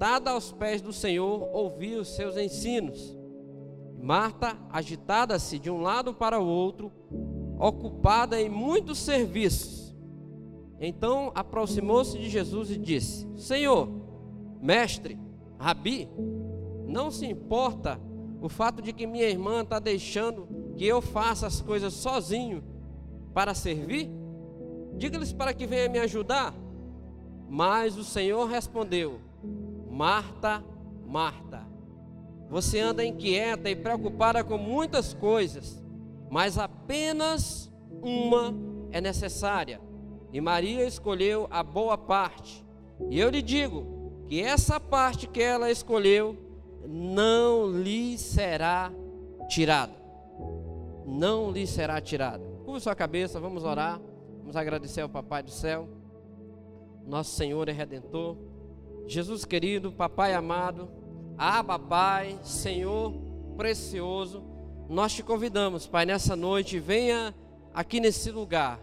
sentada aos pés do Senhor, ouvia os seus ensinos. Marta, agitada-se de um lado para o outro, ocupada em muitos serviços. Então aproximou-se de Jesus e disse: Senhor, mestre, rabi, não se importa o fato de que minha irmã está deixando que eu faça as coisas sozinho para servir? Diga-lhes para que venha me ajudar. Mas o Senhor respondeu: Marta, Marta, você anda inquieta e preocupada com muitas coisas, mas apenas uma é necessária. E Maria escolheu a boa parte. E eu lhe digo que essa parte que ela escolheu não lhe será tirada. Não lhe será tirada. Curva sua cabeça, vamos orar. Vamos agradecer ao Papai do céu, nosso Senhor e Redentor. Jesus querido, Papai amado, Abba Pai, Senhor precioso, nós te convidamos, Pai, nessa noite, venha aqui nesse lugar,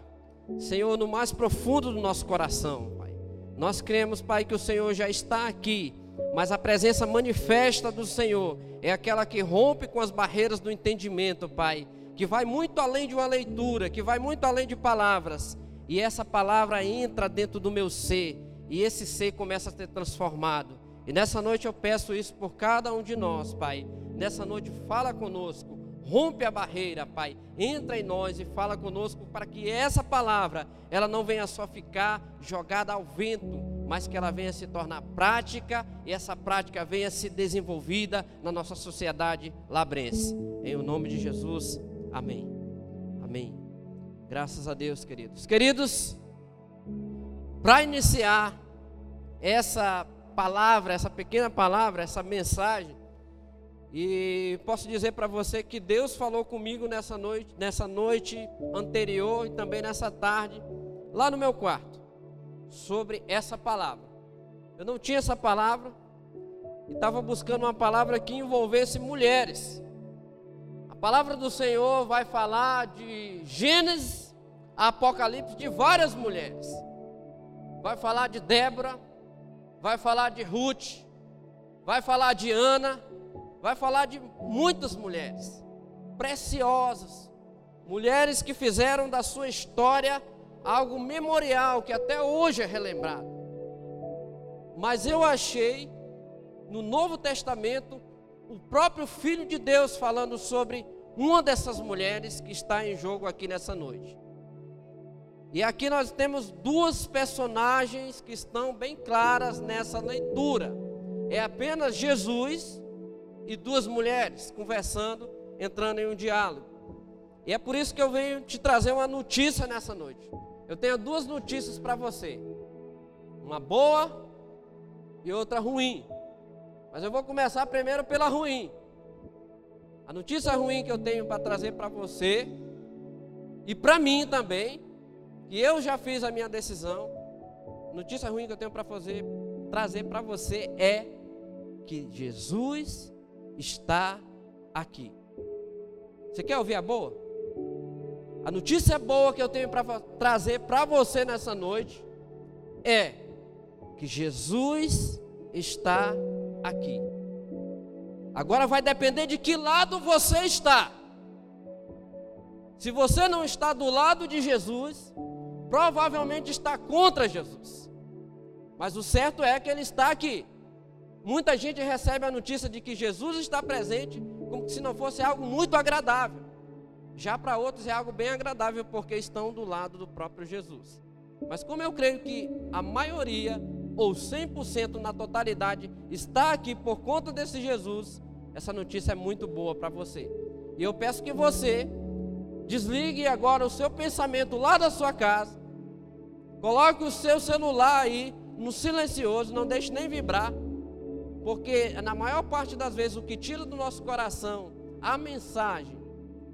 Senhor, no mais profundo do nosso coração, Pai. Nós cremos, Pai, que o Senhor já está aqui, mas a presença manifesta do Senhor é aquela que rompe com as barreiras do entendimento, Pai, que vai muito além de uma leitura, que vai muito além de palavras, e essa palavra entra dentro do meu ser, e esse ser começa a ser transformado. E nessa noite eu peço isso por cada um de nós, Pai. Nessa noite fala conosco, rompe a barreira, Pai. Entra em nós e fala conosco para que essa palavra, ela não venha só ficar jogada ao vento, mas que ela venha se tornar prática e essa prática venha se desenvolvida na nossa sociedade labrense. Em o nome de Jesus. Amém. Amém. Graças a Deus, queridos. Queridos, para iniciar essa palavra, essa pequena palavra, essa mensagem, e posso dizer para você que Deus falou comigo nessa noite, nessa noite anterior e também nessa tarde, lá no meu quarto, sobre essa palavra. Eu não tinha essa palavra e estava buscando uma palavra que envolvesse mulheres. A palavra do Senhor vai falar de Gênesis a Apocalipse de várias mulheres. Vai falar de Débora, vai falar de Ruth, vai falar de Ana, vai falar de muitas mulheres preciosas, mulheres que fizeram da sua história algo memorial que até hoje é relembrado. Mas eu achei no Novo Testamento o próprio Filho de Deus falando sobre uma dessas mulheres que está em jogo aqui nessa noite. E aqui nós temos duas personagens que estão bem claras nessa leitura. É apenas Jesus e duas mulheres conversando, entrando em um diálogo. E é por isso que eu venho te trazer uma notícia nessa noite. Eu tenho duas notícias para você: uma boa e outra ruim. Mas eu vou começar primeiro pela ruim. A notícia ruim que eu tenho para trazer para você e para mim também, que eu já fiz a minha decisão. Notícia ruim que eu tenho para fazer, trazer para você é que Jesus está aqui. Você quer ouvir a boa? A notícia boa que eu tenho para trazer para você nessa noite é que Jesus está aqui. Agora vai depender de que lado você está. Se você não está do lado de Jesus, provavelmente está contra Jesus. Mas o certo é que ele está aqui. Muita gente recebe a notícia de que Jesus está presente como se não fosse algo muito agradável. Já para outros é algo bem agradável porque estão do lado do próprio Jesus. Mas como eu creio que a maioria ou 100% na totalidade está aqui por conta desse Jesus, essa notícia é muito boa para você. E eu peço que você desligue agora o seu pensamento lá da sua casa, coloque o seu celular aí no silencioso, não deixe nem vibrar porque na maior parte das vezes o que tira do nosso coração a mensagem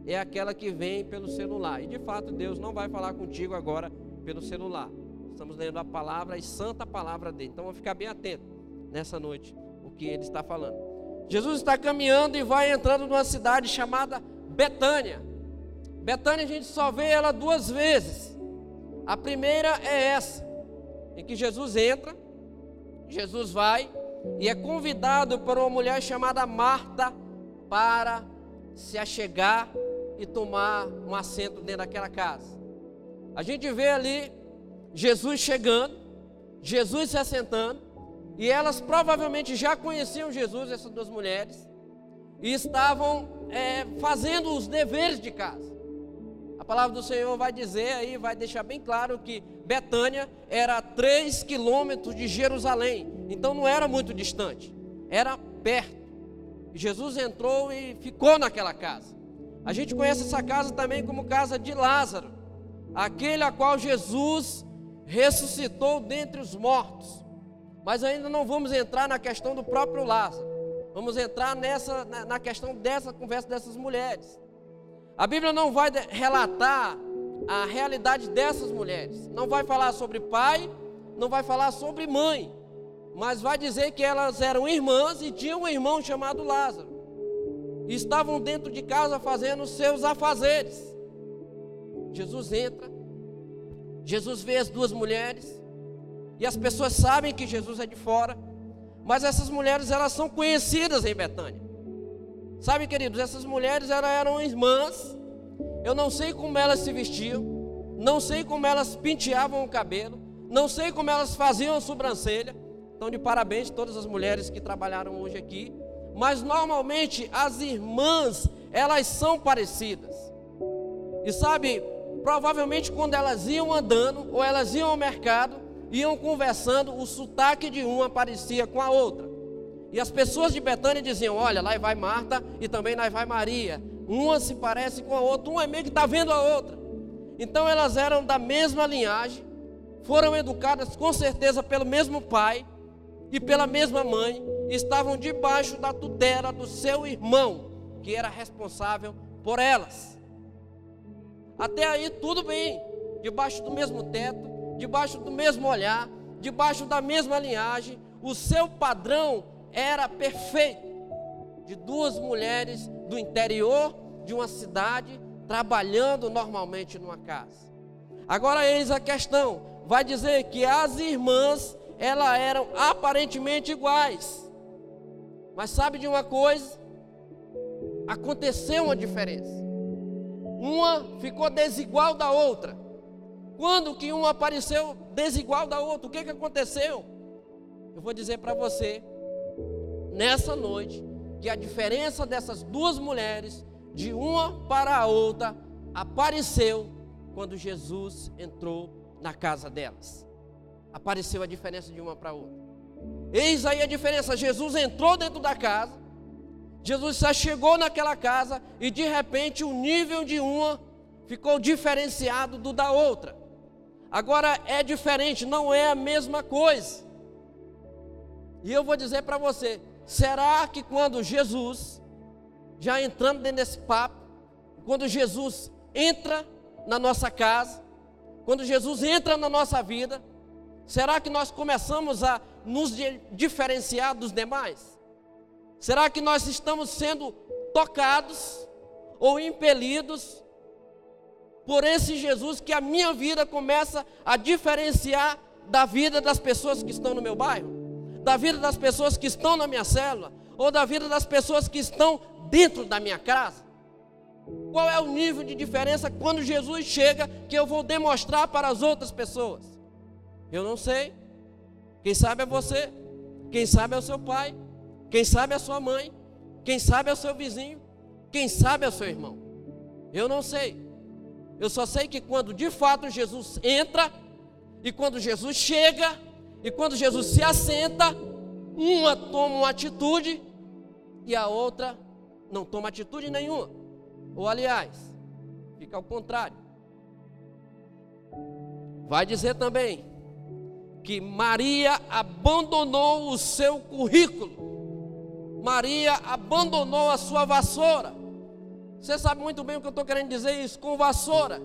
é aquela que vem pelo celular. E de fato Deus não vai falar contigo agora pelo celular. Estamos lendo a palavra e santa palavra dele. Então vamos ficar bem atento nessa noite o que ele está falando. Jesus está caminhando e vai entrando numa cidade chamada Betânia. Betânia a gente só vê ela duas vezes. A primeira é essa, em que Jesus entra, Jesus vai e é convidado por uma mulher chamada Marta para se achegar e tomar um assento dentro daquela casa. A gente vê ali Jesus chegando, Jesus se assentando, e elas provavelmente já conheciam Jesus, essas duas mulheres, e estavam é, fazendo os deveres de casa. A palavra do Senhor vai dizer aí, vai deixar bem claro que Betânia era 3 quilômetros de Jerusalém, então não era muito distante, era perto. Jesus entrou e ficou naquela casa. A gente conhece essa casa também como casa de Lázaro, aquele a qual Jesus ressuscitou dentre os mortos. Mas ainda não vamos entrar na questão do próprio Lázaro. Vamos entrar nessa na questão dessa conversa dessas mulheres. A Bíblia não vai relatar a realidade dessas mulheres. Não vai falar sobre pai, não vai falar sobre mãe, mas vai dizer que elas eram irmãs e tinham um irmão chamado Lázaro. E estavam dentro de casa fazendo seus afazeres. Jesus entra, Jesus vê as duas mulheres, e as pessoas sabem que Jesus é de fora, mas essas mulheres elas são conhecidas em Betânia. Sabe, queridos, essas mulheres eram irmãs. Eu não sei como elas se vestiam, não sei como elas penteavam o cabelo, não sei como elas faziam a sobrancelha. Então, de parabéns todas as mulheres que trabalharam hoje aqui. Mas normalmente as irmãs, elas são parecidas. E sabe, provavelmente quando elas iam andando ou elas iam ao mercado, iam conversando, o sotaque de uma parecia com a outra. E as pessoas de Betânia diziam: Olha, lá vai Marta e também lá vai Maria. Uma se parece com a outra, uma é meio que está vendo a outra. Então elas eram da mesma linhagem, foram educadas com certeza pelo mesmo pai e pela mesma mãe, estavam debaixo da tutela do seu irmão, que era responsável por elas. Até aí tudo bem, debaixo do mesmo teto, debaixo do mesmo olhar, debaixo da mesma linhagem, o seu padrão era perfeito de duas mulheres do interior de uma cidade trabalhando normalmente numa casa. Agora eis a questão, vai dizer que as irmãs elas eram aparentemente iguais. Mas sabe de uma coisa? Aconteceu uma diferença. Uma ficou desigual da outra. Quando que uma apareceu desigual da outra? O que, que aconteceu? Eu vou dizer para você nessa noite que a diferença dessas duas mulheres, de uma para a outra, apareceu quando Jesus entrou na casa delas. Apareceu a diferença de uma para a outra. Eis aí a diferença: Jesus entrou dentro da casa, Jesus já chegou naquela casa e de repente o nível de uma ficou diferenciado do da outra. Agora é diferente, não é a mesma coisa. E eu vou dizer para você: Será que quando Jesus, já entrando dentro desse papo, quando Jesus entra na nossa casa, quando Jesus entra na nossa vida, será que nós começamos a nos diferenciar dos demais? Será que nós estamos sendo tocados ou impelidos por esse Jesus que a minha vida começa a diferenciar da vida das pessoas que estão no meu bairro? Da vida das pessoas que estão na minha célula, ou da vida das pessoas que estão dentro da minha casa? Qual é o nível de diferença quando Jesus chega que eu vou demonstrar para as outras pessoas? Eu não sei. Quem sabe é você, quem sabe é o seu pai, quem sabe é a sua mãe, quem sabe é o seu vizinho, quem sabe é o seu irmão. Eu não sei. Eu só sei que quando de fato Jesus entra e quando Jesus chega, e quando Jesus se assenta, uma toma uma atitude e a outra não toma atitude nenhuma. Ou aliás, fica ao contrário. Vai dizer também que Maria abandonou o seu currículo. Maria abandonou a sua vassoura. Você sabe muito bem o que eu estou querendo dizer isso com vassoura.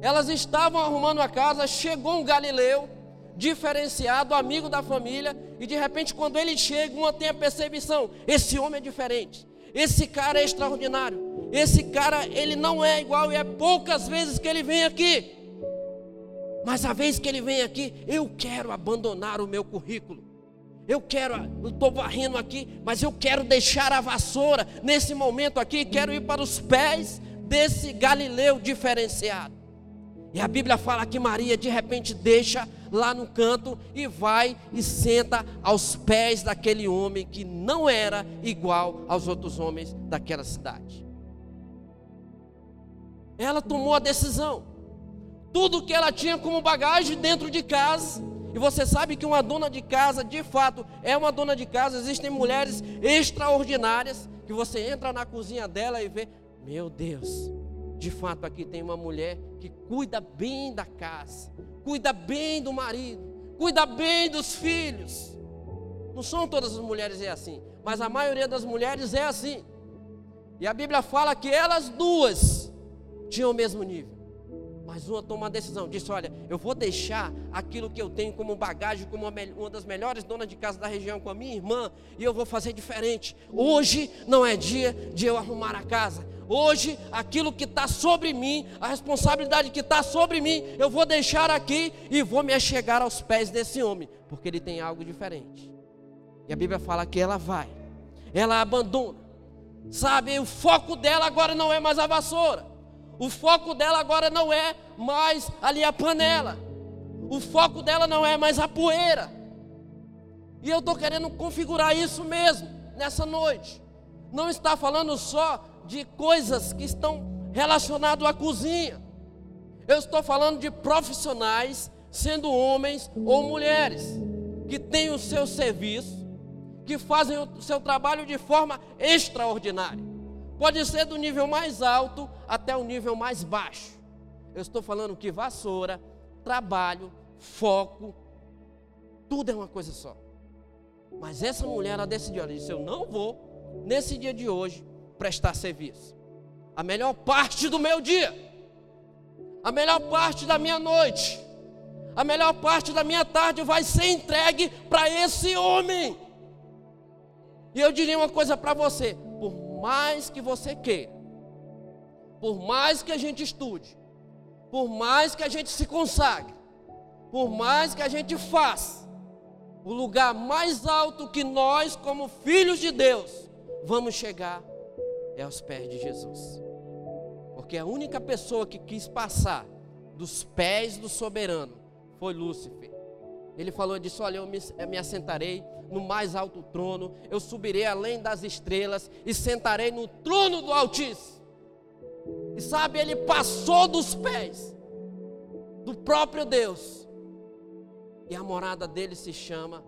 Elas estavam arrumando a casa, chegou um galileu diferenciado, amigo da família, e de repente, quando ele chega, uma tem a percepção: esse homem é diferente, esse cara é extraordinário, esse cara, ele não é igual, e é poucas vezes que ele vem aqui. Mas a vez que ele vem aqui, eu quero abandonar o meu currículo, Eu quero, eu estou varrendo aqui, mas eu quero deixar a vassoura nesse momento aqui, quero ir para os pés desse Galileu diferenciado. E a Bíblia fala que Maria de repente deixa lá no canto e vai e senta aos pés daquele homem que não era igual aos outros homens daquela cidade. Ela tomou a decisão. Tudo que ela tinha como bagagem dentro de casa, e você sabe que uma dona de casa, de fato, é uma dona de casa. Existem mulheres extraordinárias que você entra na cozinha dela e vê, meu Deus, de fato aqui tem uma mulher que cuida bem da casa, cuida bem do marido, cuida bem dos filhos. Não são todas as mulheres é assim, mas a maioria das mulheres é assim. E a Bíblia fala que elas duas tinham o mesmo nível. Mas uma toma uma decisão, disse: Olha, eu vou deixar aquilo que eu tenho como bagagem, como uma, uma das melhores donas de casa da região, com a minha irmã, e eu vou fazer diferente. Hoje não é dia de eu arrumar a casa. Hoje, aquilo que está sobre mim, a responsabilidade que está sobre mim, eu vou deixar aqui e vou me achegar aos pés desse homem, porque ele tem algo diferente. E a Bíblia fala que ela vai, ela abandona, sabe? O foco dela agora não é mais a vassoura. O foco dela agora não é mais ali a panela. O foco dela não é mais a poeira. E eu estou querendo configurar isso mesmo nessa noite. Não está falando só de coisas que estão relacionadas à cozinha. Eu estou falando de profissionais, sendo homens ou mulheres, que têm o seu serviço, que fazem o seu trabalho de forma extraordinária. Pode ser do nível mais alto até o nível mais baixo. Eu estou falando que vassoura, trabalho, foco, tudo é uma coisa só. Mas essa mulher, ela decidiu, ela disse: Eu não vou, nesse dia de hoje, prestar serviço. A melhor parte do meu dia, a melhor parte da minha noite, a melhor parte da minha tarde vai ser entregue para esse homem. E eu diria uma coisa para você: mais que você queira, por mais que a gente estude, por mais que a gente se consagre, por mais que a gente faça, o lugar mais alto que nós, como filhos de Deus, vamos chegar é aos pés de Jesus. Porque a única pessoa que quis passar dos pés do soberano foi Lúcifer. Ele falou disso: Olha, eu me, eu me assentarei no mais alto trono, eu subirei além das estrelas e sentarei no trono do Altíssimo. E sabe, ele passou dos pés do próprio Deus, e a morada dele se chama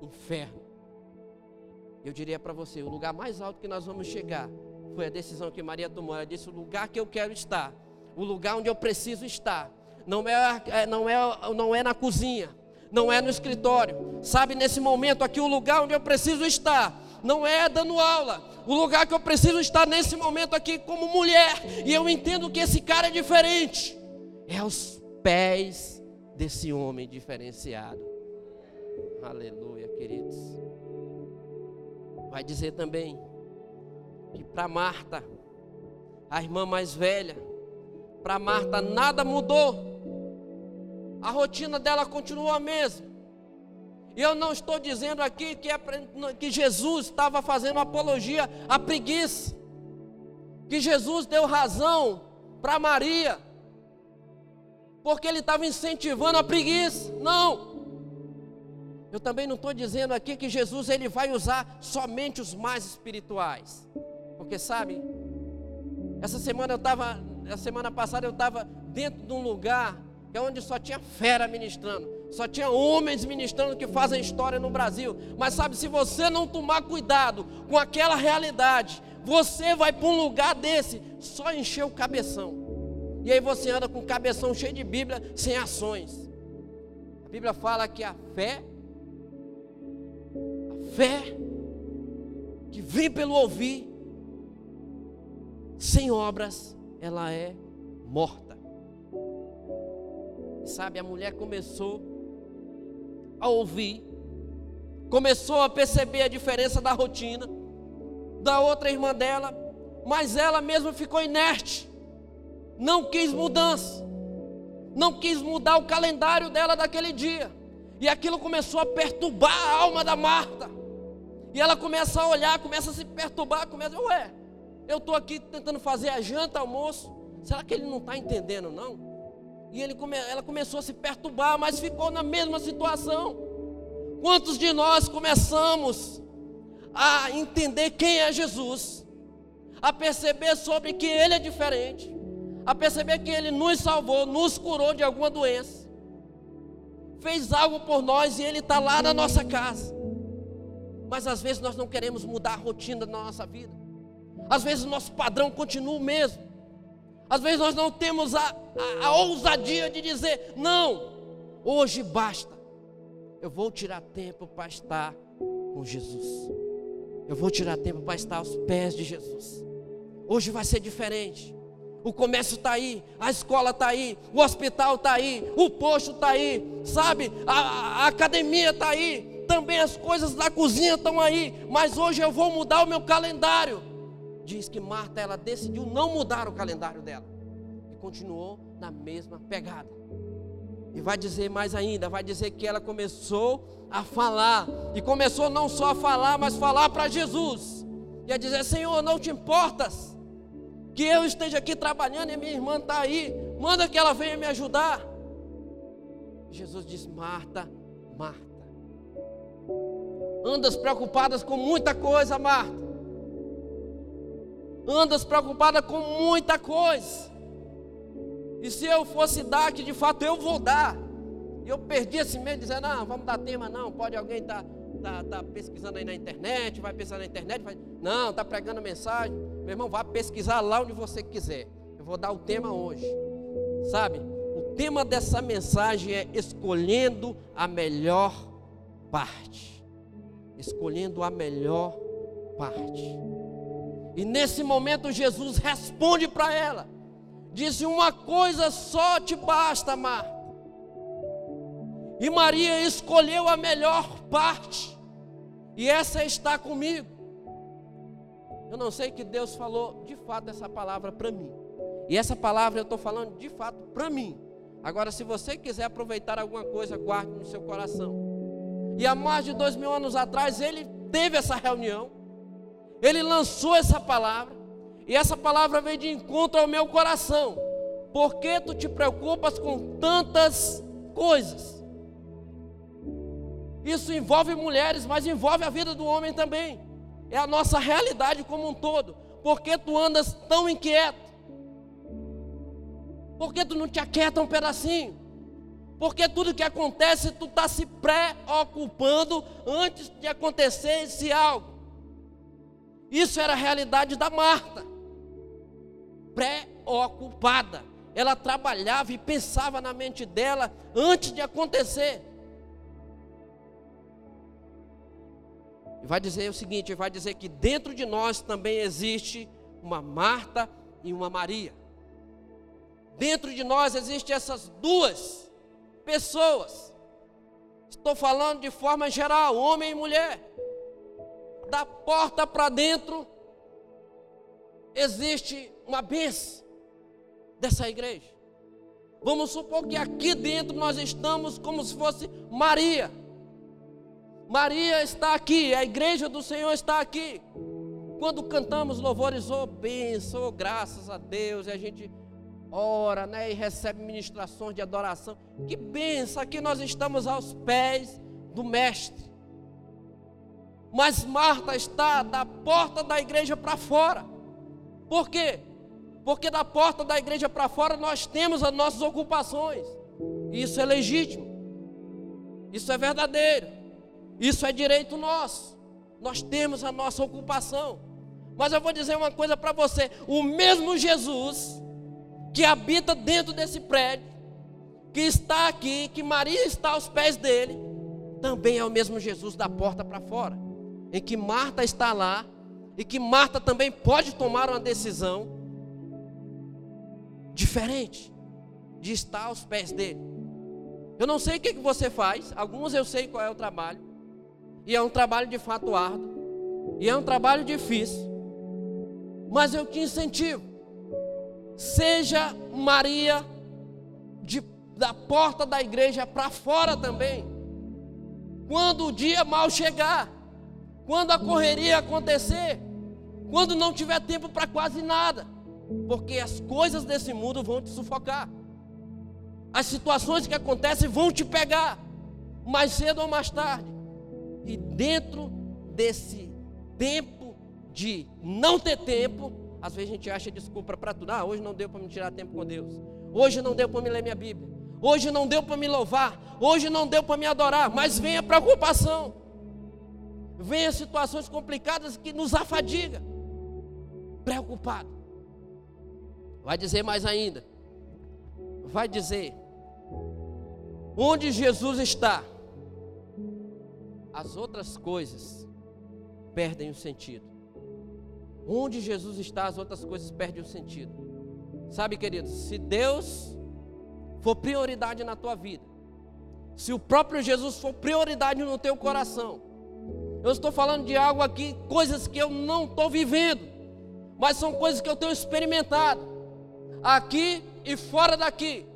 inferno. Eu diria para você: o lugar mais alto que nós vamos chegar foi a decisão que Maria tomou. Ela disse: o lugar que eu quero estar, o lugar onde eu preciso estar, não é, é não é, não é na cozinha não é no escritório. Sabe, nesse momento aqui, o lugar onde eu preciso estar, não é dando aula. O lugar que eu preciso estar nesse momento aqui como mulher, e eu entendo que esse cara é diferente, é aos pés desse homem diferenciado. Aleluia, queridos. Vai dizer também que para Marta, a irmã mais velha, para Marta nada mudou a rotina dela continua a mesma. E eu não estou dizendo aqui que, é, que Jesus estava fazendo apologia à preguiça, que Jesus deu razão para Maria, porque ele estava incentivando a preguiça. Não. Eu também não estou dizendo aqui que Jesus ele vai usar somente os mais espirituais, porque sabe, essa semana eu estava, a semana passada eu estava dentro de um lugar que é onde só tinha fera ministrando, só tinha homens ministrando que fazem história no Brasil. Mas sabe, se você não tomar cuidado com aquela realidade, você vai para um lugar desse, só encher o cabeção. E aí você anda com o cabeção cheio de Bíblia, sem ações. A Bíblia fala que a fé, a fé que vem pelo ouvir, sem obras, ela é morta. Sabe, a mulher começou a ouvir, começou a perceber a diferença da rotina da outra irmã dela, mas ela mesma ficou inerte, não quis mudança, não quis mudar o calendário dela daquele dia. E aquilo começou a perturbar a alma da Marta. E ela começa a olhar, começa a se perturbar, começa, ué, eu estou aqui tentando fazer a janta, almoço. Será que ele não está entendendo, não? E ele ela começou a se perturbar, mas ficou na mesma situação. Quantos de nós começamos a entender quem é Jesus, a perceber sobre que Ele é diferente, a perceber que Ele nos salvou, nos curou de alguma doença, fez algo por nós e Ele está lá na nossa casa. Mas às vezes nós não queremos mudar a rotina da nossa vida. Às vezes o nosso padrão continua o mesmo. Às vezes nós não temos a, a, a ousadia de dizer: não, hoje basta. Eu vou tirar tempo para estar com Jesus. Eu vou tirar tempo para estar aos pés de Jesus. Hoje vai ser diferente. O comércio está aí, a escola está aí, o hospital está aí, o posto está aí, sabe? A, a academia está aí, também as coisas da cozinha estão aí, mas hoje eu vou mudar o meu calendário. Diz que Marta ela decidiu não mudar o calendário dela. E continuou na mesma pegada. E vai dizer mais ainda, vai dizer que ela começou a falar, e começou não só a falar, mas falar para Jesus, e a dizer: Senhor, não te importas que eu esteja aqui trabalhando e minha irmã está aí, manda que ela venha me ajudar. Jesus diz: Marta, Marta, andas preocupadas com muita coisa, Marta, andas preocupada com muita coisa. E se eu fosse dar, que de fato eu vou dar. E eu perdi esse medo, dizendo, não, vamos dar tema, não. Pode alguém estar tá, tá, tá pesquisando aí na internet, vai pesquisar na internet, vai... não, está pregando mensagem. Meu irmão, vá pesquisar lá onde você quiser. Eu vou dar o tema hoje. Sabe? O tema dessa mensagem é escolhendo a melhor parte. Escolhendo a melhor parte. E nesse momento Jesus responde para ela. Disse: Uma coisa só te basta, Marta. E Maria escolheu a melhor parte, e essa está comigo. Eu não sei que Deus falou de fato essa palavra para mim, e essa palavra eu estou falando de fato para mim. Agora, se você quiser aproveitar alguma coisa, guarde no seu coração. E há mais de dois mil anos atrás, ele teve essa reunião, ele lançou essa palavra, e essa palavra veio de encontro ao meu coração. Por que tu te preocupas com tantas coisas? Isso envolve mulheres, mas envolve a vida do homem também. É a nossa realidade como um todo. Por que tu andas tão inquieto? Por que tu não te aquieta um pedacinho? Porque tudo que acontece, tu está se preocupando antes de acontecer esse algo. Isso era a realidade da Marta preocupada. Ela trabalhava e pensava na mente dela antes de acontecer. E vai dizer o seguinte: vai dizer que dentro de nós também existe uma Marta e uma Maria. Dentro de nós existem essas duas pessoas. Estou falando de forma geral, homem e mulher. Da porta para dentro existe uma benção dessa igreja. Vamos supor que aqui dentro nós estamos como se fosse Maria. Maria está aqui, a igreja do Senhor está aqui. Quando cantamos louvores, oh benção, oh, graças a Deus, e a gente ora, né, e recebe ministrações de adoração. Que benção, aqui nós estamos aos pés do Mestre. Mas Marta está da porta da igreja para fora. Por quê? Porque da porta da igreja para fora nós temos as nossas ocupações. Isso é legítimo. Isso é verdadeiro. Isso é direito nosso. Nós temos a nossa ocupação. Mas eu vou dizer uma coisa para você: o mesmo Jesus que habita dentro desse prédio, que está aqui, que Maria está aos pés dele, também é o mesmo Jesus da porta para fora, em que Marta está lá e que Marta também pode tomar uma decisão diferente de estar aos pés dele. Eu não sei o que, você faz, alguns eu sei qual é o trabalho, e é um trabalho de fato árduo, e é um trabalho difícil, mas eu te incentivo, seja Maria de, da porta da igreja para fora também, quando o dia mal chegar, quando a correria acontecer, quando não tiver tempo para quase nada, porque as coisas desse mundo vão te sufocar. As situações que acontecem vão te pegar, mais cedo ou mais tarde. E dentro desse tempo de não ter tempo, às vezes a gente acha desculpa para tudo. Ah, hoje não deu para me tirar tempo com Deus. Hoje não deu para me ler minha Bíblia. Hoje não deu para me louvar. Hoje não deu para me adorar. Mas vem a preocupação. Vem as situações complicadas que nos afadiga. Preocupado. Vai dizer mais ainda. Vai dizer. Onde Jesus está, as outras coisas perdem o sentido. Onde Jesus está, as outras coisas perdem o sentido. Sabe, queridos, se Deus for prioridade na tua vida, se o próprio Jesus for prioridade no teu coração, eu estou falando de algo aqui, coisas que eu não estou vivendo, mas são coisas que eu tenho experimentado, aqui e fora daqui.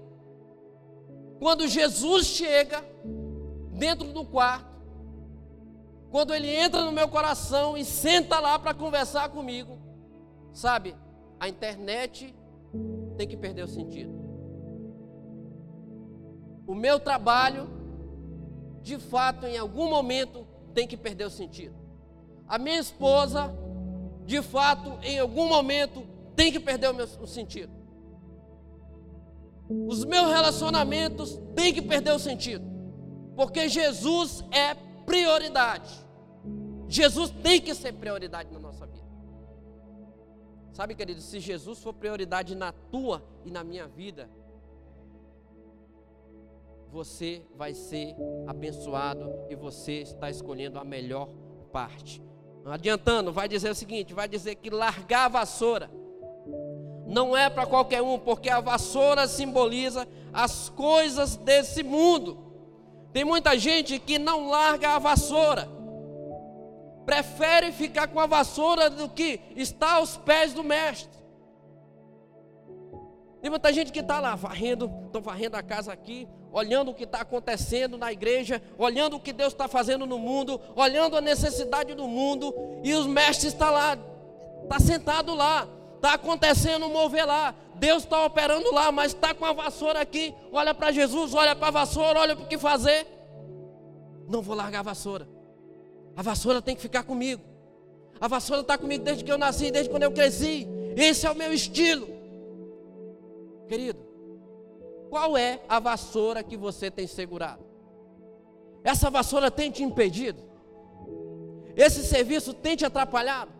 Quando Jesus chega dentro do quarto, quando ele entra no meu coração e senta lá para conversar comigo, sabe, a internet tem que perder o sentido. O meu trabalho, de fato, em algum momento, tem que perder o sentido. A minha esposa, de fato, em algum momento, tem que perder o, meu, o sentido. Os meus relacionamentos têm que perder o sentido. Porque Jesus é prioridade. Jesus tem que ser prioridade na nossa vida. Sabe, querido, se Jesus for prioridade na tua e na minha vida, você vai ser abençoado e você está escolhendo a melhor parte. Adiantando, vai dizer o seguinte: vai dizer que largar a vassoura não é para qualquer um, porque a vassoura simboliza as coisas desse mundo. Tem muita gente que não larga a vassoura, prefere ficar com a vassoura do que estar aos pés do mestre. Tem muita gente que está lá varrendo, estão varrendo a casa aqui, olhando o que está acontecendo na igreja, olhando o que Deus está fazendo no mundo, olhando a necessidade do mundo, e os mestres estão tá lá, está sentado lá, está acontecendo um mover lá, Deus está operando lá, mas está com a vassoura aqui, olha para Jesus, olha para a vassoura, olha para o que fazer. Não vou largar a vassoura. A vassoura tem que ficar comigo. A vassoura está comigo desde que eu nasci, desde quando eu cresci. Esse é o meu estilo. Querido, qual é a vassoura que você tem segurado? Essa vassoura tem te impedido? Esse serviço tem te atrapalhado?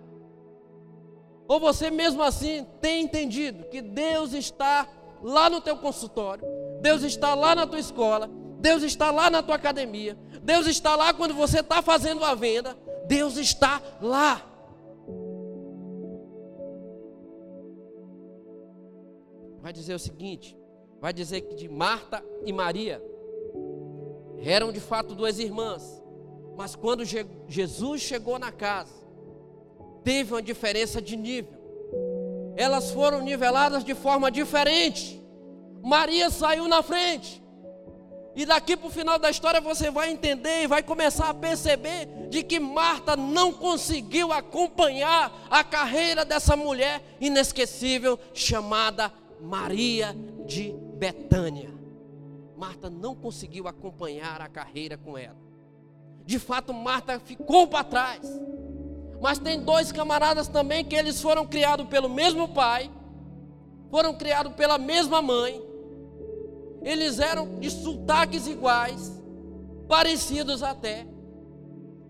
Ou você mesmo assim tem entendido que Deus está lá no teu consultório, Deus está lá na tua escola, Deus está lá na tua academia, Deus está lá quando você está fazendo a venda, Deus está lá. Vai dizer o seguinte: vai dizer que de Marta e Maria eram de fato duas irmãs, mas quando Jesus chegou na casa, teve uma diferença de nível. Elas foram niveladas de forma diferente. Maria saiu na frente. E daqui para o final da história você vai entender e vai começar a perceber de que Marta não conseguiu acompanhar a carreira dessa mulher inesquecível chamada Maria de Betânia. Marta não conseguiu acompanhar a carreira com ela. De fato, Marta ficou para trás. Mas tem dois camaradas também que eles foram criados pelo mesmo pai, foram criados pela mesma mãe. Eles eram de sotaques iguais, parecidos até.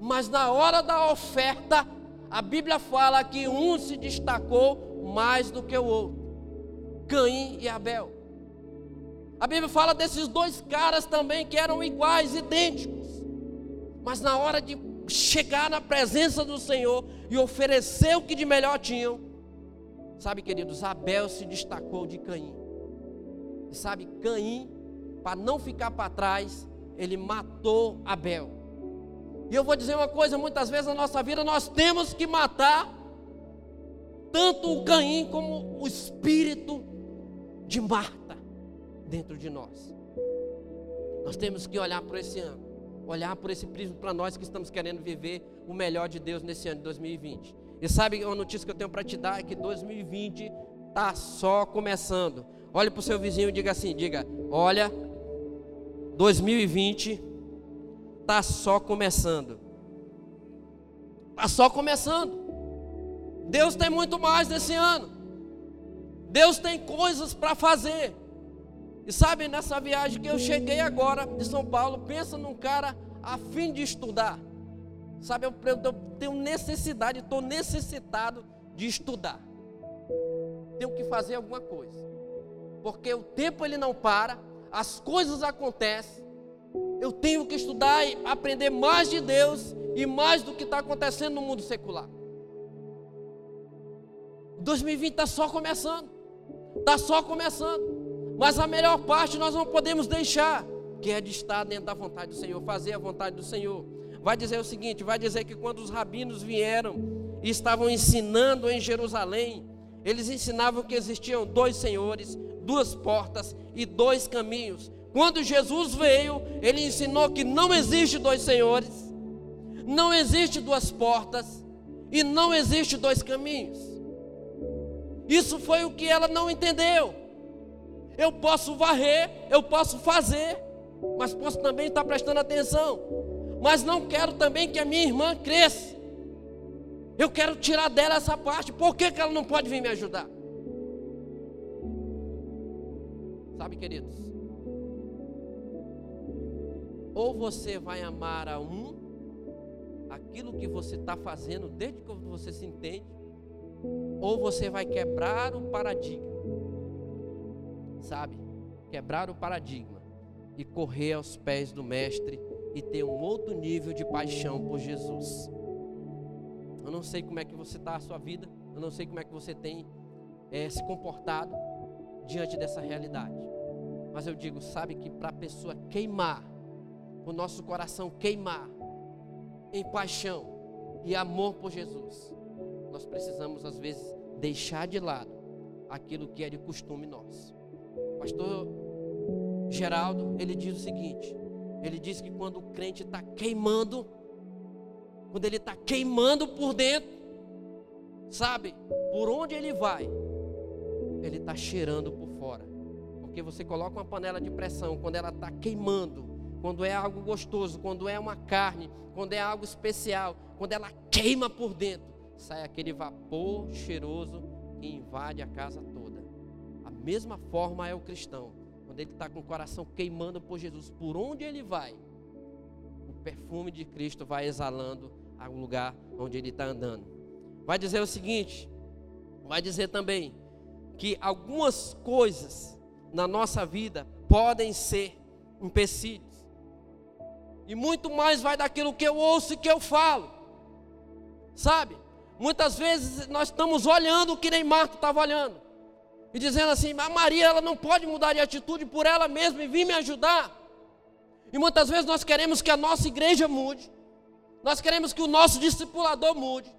Mas na hora da oferta, a Bíblia fala que um se destacou mais do que o outro. Caim e Abel. A Bíblia fala desses dois caras também que eram iguais, idênticos. Mas na hora de chegar na presença do Senhor e oferecer o que de melhor tinham. Sabe, queridos, Abel se destacou de Caim. E sabe, Caim, para não ficar para trás, ele matou Abel. E eu vou dizer uma coisa: muitas vezes na nossa vida nós temos que matar tanto o Caim como o espírito de Marta dentro de nós. Nós temos que olhar para esse ano olhar por esse prisma para nós que estamos querendo viver o melhor de Deus nesse ano de 2020. E sabe uma notícia que eu tenho para te dar é que 2020 está só começando. Olhe para o seu vizinho e diga assim: diga, olha, 2020 está só começando. Está só começando. Deus tem muito mais nesse ano. Deus tem coisas para fazer. E sabe, nessa viagem que eu cheguei agora de São Paulo, pensa num cara a fim de estudar. Sabe, eu, eu tenho necessidade, estou necessitado de estudar. Tenho que fazer alguma coisa. Porque o tempo ele não para, as coisas acontecem. Eu tenho que estudar e aprender mais de Deus e mais do que está acontecendo no mundo secular. 2020 está só começando. Está só começando. Mas a melhor parte nós não podemos deixar, que é de estar dentro da vontade do Senhor, fazer a vontade do Senhor. Vai dizer o seguinte: vai dizer que quando os rabinos vieram e estavam ensinando em Jerusalém, eles ensinavam que existiam dois senhores, duas portas e dois caminhos. Quando Jesus veio, ele ensinou que não existe dois senhores, não existe duas portas e não existe dois caminhos. Isso foi o que ela não entendeu. Eu posso varrer, eu posso fazer, mas posso também estar prestando atenção. Mas não quero também que a minha irmã cresça. Eu quero tirar dela essa parte. Por que, que ela não pode vir me ajudar? Sabe, queridos? Ou você vai amar a um, aquilo que você está fazendo desde que você se entende, ou você vai quebrar o paradigma, sabe? Quebrar o paradigma e correr aos pés do Mestre e ter um outro nível de paixão por Jesus. Eu não sei como é que você está a sua vida, eu não sei como é que você tem é, se comportado diante dessa realidade. Mas eu digo, sabe que para a pessoa queimar, o nosso coração queimar em paixão e amor por Jesus, nós precisamos às vezes deixar de lado aquilo que é de costume nosso. Pastor Geraldo, ele diz o seguinte: ele diz que quando o crente está queimando, quando ele está queimando por dentro, sabe, por onde ele vai, ele está cheirando por fora. Porque você coloca uma panela de pressão, quando ela está queimando, quando é algo gostoso, quando é uma carne, quando é algo especial, quando ela queima por dentro, sai aquele vapor cheiroso que invade a casa toda. Mesma forma é o cristão, quando ele está com o coração queimando por Jesus, por onde ele vai, o perfume de Cristo vai exalando ao lugar onde ele está andando. Vai dizer o seguinte: vai dizer também que algumas coisas na nossa vida podem ser empecilhos. E muito mais vai daquilo que eu ouço e que eu falo. Sabe? Muitas vezes nós estamos olhando o que nem Marta estava olhando. E dizendo assim, a Maria ela não pode mudar de atitude por ela mesma e vir me ajudar. E muitas vezes nós queremos que a nossa igreja mude. Nós queremos que o nosso discipulador mude.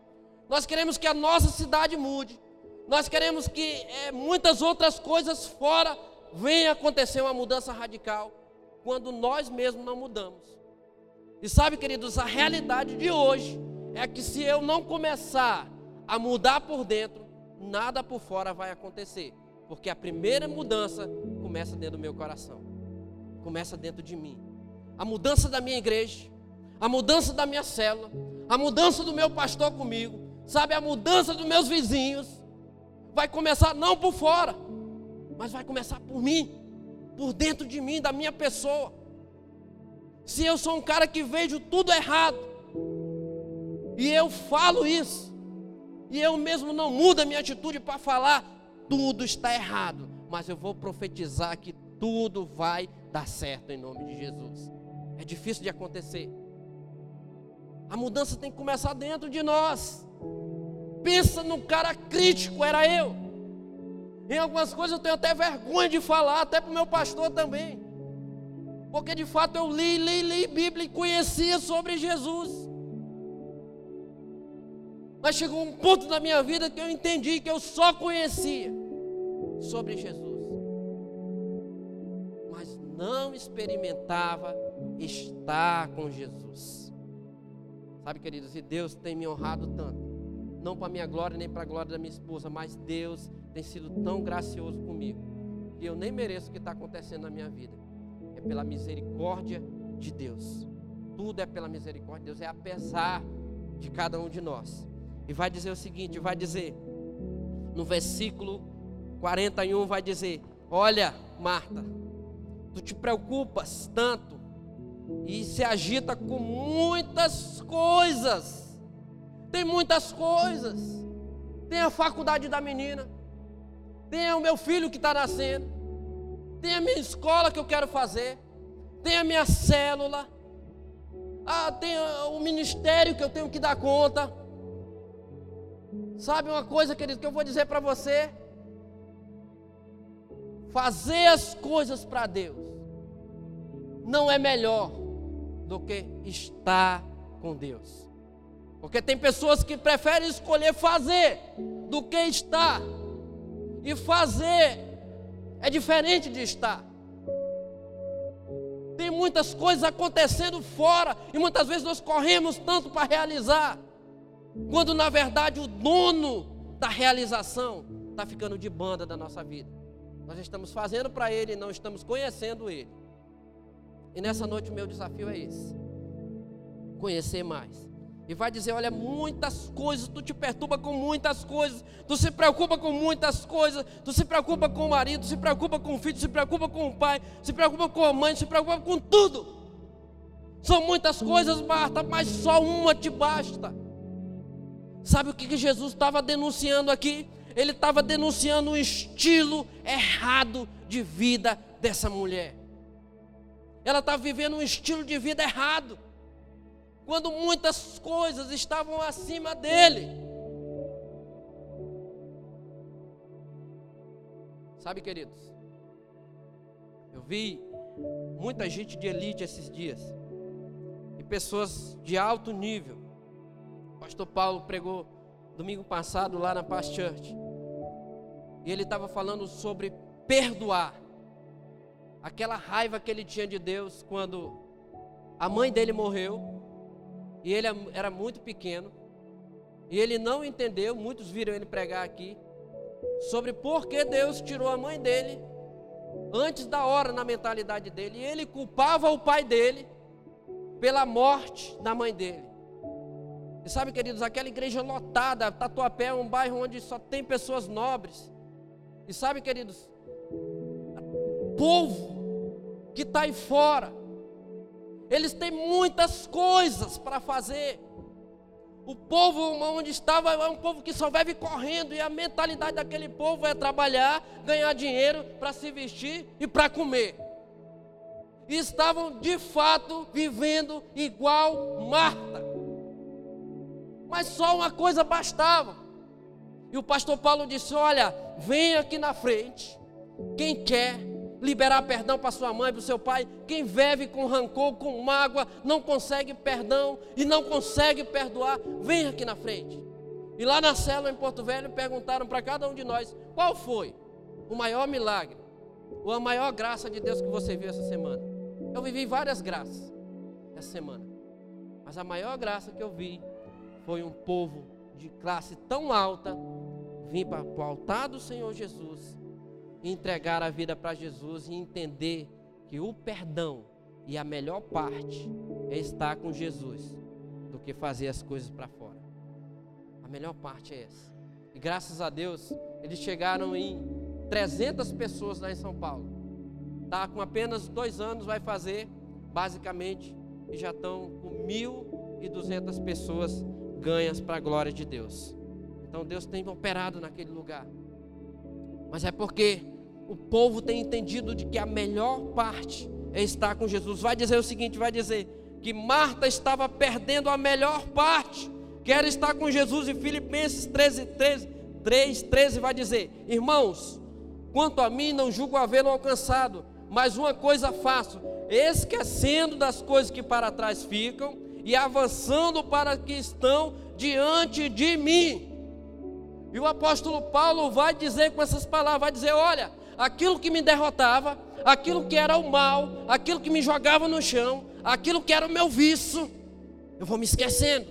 Nós queremos que a nossa cidade mude. Nós queremos que é, muitas outras coisas fora venham acontecer uma mudança radical. Quando nós mesmos não mudamos. E sabe, queridos, a realidade de hoje é que se eu não começar a mudar por dentro, nada por fora vai acontecer. Porque a primeira mudança começa dentro do meu coração, começa dentro de mim. A mudança da minha igreja, a mudança da minha célula, a mudança do meu pastor comigo, sabe, a mudança dos meus vizinhos, vai começar não por fora, mas vai começar por mim, por dentro de mim, da minha pessoa. Se eu sou um cara que vejo tudo errado, e eu falo isso. E eu mesmo não mudo a minha atitude para falar, tudo está errado. Mas eu vou profetizar que tudo vai dar certo em nome de Jesus. É difícil de acontecer. A mudança tem que começar dentro de nós. Pensa no cara crítico, era eu. Em algumas coisas eu tenho até vergonha de falar, até para o meu pastor também. Porque de fato eu li, li, li Bíblia e conhecia sobre Jesus. Mas chegou um ponto da minha vida que eu entendi que eu só conhecia sobre Jesus. Mas não experimentava estar com Jesus. Sabe, queridos, e Deus tem me honrado tanto, não para minha glória nem para a glória da minha esposa, mas Deus tem sido tão gracioso comigo, que eu nem mereço o que está acontecendo na minha vida. É pela misericórdia de Deus. Tudo é pela misericórdia de Deus, é apesar de cada um de nós. E vai dizer o seguinte: vai dizer, no versículo 41, vai dizer: Olha, Marta, tu te preocupas tanto e se agita com muitas coisas. Tem muitas coisas. Tem a faculdade da menina, tem o meu filho que está nascendo, tem a minha escola que eu quero fazer, tem a minha célula, ah, tem o ministério que eu tenho que dar conta. Sabe uma coisa, querido, que eu vou dizer para você? Fazer as coisas para Deus não é melhor do que estar com Deus. Porque tem pessoas que preferem escolher fazer do que estar. E fazer é diferente de estar. Tem muitas coisas acontecendo fora e muitas vezes nós corremos tanto para realizar quando na verdade o dono da realização está ficando de banda da nossa vida. Nós estamos fazendo para Ele não estamos conhecendo Ele. E nessa noite o meu desafio é esse: conhecer mais. E vai dizer: olha, muitas coisas, tu te perturba com muitas coisas, tu se preocupa com muitas coisas, tu se preocupa com o marido, se preocupa com o filho, se preocupa com o pai, se preocupa com a mãe, se preocupa com tudo. São muitas coisas, Marta, mas só uma te basta. Sabe o que Jesus estava denunciando aqui? Ele estava denunciando o estilo errado de vida dessa mulher. Ela estava vivendo um estilo de vida errado, quando muitas coisas estavam acima dele. Sabe, queridos, eu vi muita gente de elite esses dias, e pessoas de alto nível, pastor Paulo pregou domingo passado lá na Past Church. E ele estava falando sobre perdoar. Aquela raiva que ele tinha de Deus quando a mãe dele morreu. E ele era muito pequeno. E ele não entendeu, muitos viram ele pregar aqui, sobre por que Deus tirou a mãe dele antes da hora na mentalidade dele. E ele culpava o pai dele pela morte da mãe dele. E sabe, queridos, aquela igreja lotada, Tatuapé é um bairro onde só tem pessoas nobres. E sabe, queridos, povo que está aí fora, eles têm muitas coisas para fazer. O povo onde estava é um povo que só vive correndo, e a mentalidade daquele povo é trabalhar, ganhar dinheiro para se vestir e para comer. E estavam de fato vivendo igual Marta. Mas só uma coisa bastava. E o pastor Paulo disse: Olha, vem aqui na frente. Quem quer liberar perdão para sua mãe, para o seu pai, quem vive com rancor, com mágoa, não consegue perdão e não consegue perdoar, vem aqui na frente. E lá na célula em Porto Velho perguntaram para cada um de nós: qual foi o maior milagre ou a maior graça de Deus que você viu essa semana? Eu vivi várias graças essa semana, mas a maior graça que eu vi foi um povo de classe tão alta vir para o altar do Senhor Jesus entregar a vida para Jesus e entender que o perdão e a melhor parte é estar com Jesus do que fazer as coisas para fora. A melhor parte é essa. E graças a Deus, eles chegaram em 300 pessoas lá em São Paulo. Tá com apenas dois anos, vai fazer, basicamente, e já estão com 1.200 pessoas ganhas para a glória de Deus. Então Deus tem operado naquele lugar. Mas é porque o povo tem entendido de que a melhor parte é estar com Jesus. Vai dizer o seguinte, vai dizer que Marta estava perdendo a melhor parte, que era estar com Jesus. E Filipenses 13, 13, 3, 13 vai dizer: Irmãos, quanto a mim não julgo havê-lo alcançado, mas uma coisa faço, esquecendo das coisas que para trás ficam e avançando para que estão diante de mim. E o apóstolo Paulo vai dizer com essas palavras: vai dizer, olha, aquilo que me derrotava, aquilo que era o mal, aquilo que me jogava no chão, aquilo que era o meu vício, eu vou me esquecendo.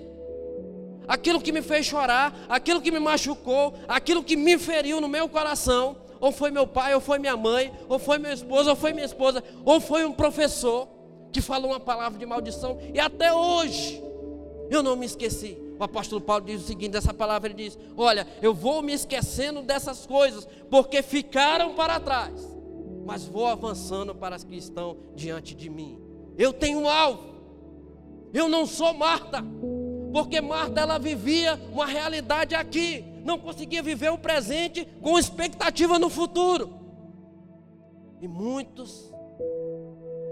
Aquilo que me fez chorar, aquilo que me machucou, aquilo que me feriu no meu coração, ou foi meu pai, ou foi minha mãe, ou foi meu esposo, ou foi minha esposa, ou foi um professor que falou uma palavra de maldição, e até hoje eu não me esqueci. O apóstolo Paulo diz o seguinte: essa palavra ele diz: Olha, eu vou me esquecendo dessas coisas, porque ficaram para trás, mas vou avançando para as que estão diante de mim. Eu tenho um alvo, eu não sou Marta, porque Marta ela vivia uma realidade aqui, não conseguia viver o presente com expectativa no futuro. E muitos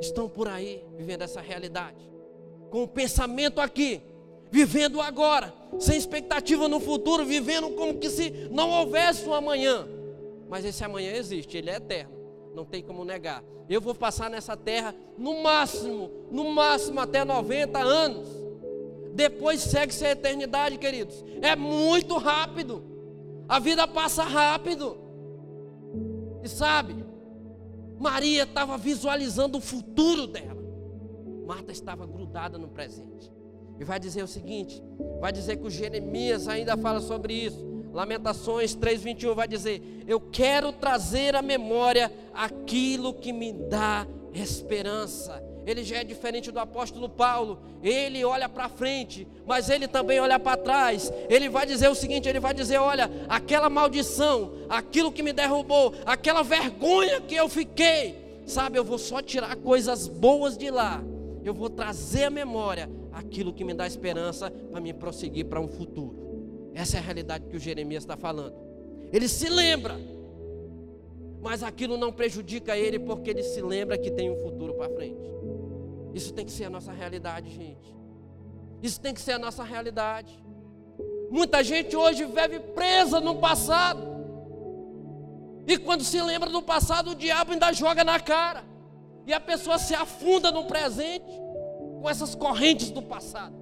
estão por aí vivendo essa realidade, com o pensamento aqui, vivendo agora, sem expectativa no futuro, vivendo como que se não houvesse um amanhã. Mas esse amanhã existe, ele é eterno, não tem como negar. Eu vou passar nessa terra no máximo, no máximo até 90 anos. Depois segue-se a eternidade, queridos. É muito rápido. A vida passa rápido. E sabe, Maria estava visualizando o futuro dela. Marta estava grudada no presente. E vai dizer o seguinte: vai dizer que o Jeremias ainda fala sobre isso. Lamentações 3:21 vai dizer: Eu quero trazer à memória aquilo que me dá esperança. Ele já é diferente do apóstolo Paulo. Ele olha para frente, mas ele também olha para trás. Ele vai dizer o seguinte: ele vai dizer: Olha, aquela maldição, aquilo que me derrubou, aquela vergonha que eu fiquei, sabe, eu vou só tirar coisas boas de lá. Eu vou trazer à memória aquilo que me dá esperança para me prosseguir para um futuro. Essa é a realidade que o Jeremias está falando. Ele se lembra, mas aquilo não prejudica ele porque ele se lembra que tem um futuro para frente. Isso tem que ser a nossa realidade, gente. Isso tem que ser a nossa realidade. Muita gente hoje vive presa no passado. E quando se lembra do passado, o diabo ainda joga na cara. E a pessoa se afunda no presente com essas correntes do passado.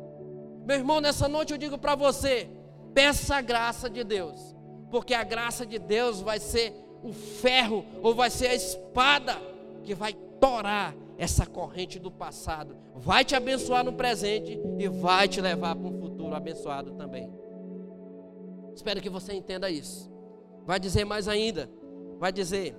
Meu irmão, nessa noite eu digo para você: peça a graça de Deus, porque a graça de Deus vai ser o ferro ou vai ser a espada que vai torar essa corrente do passado, vai te abençoar no presente e vai te levar para um futuro abençoado também. Espero que você entenda isso. Vai dizer mais ainda, vai dizer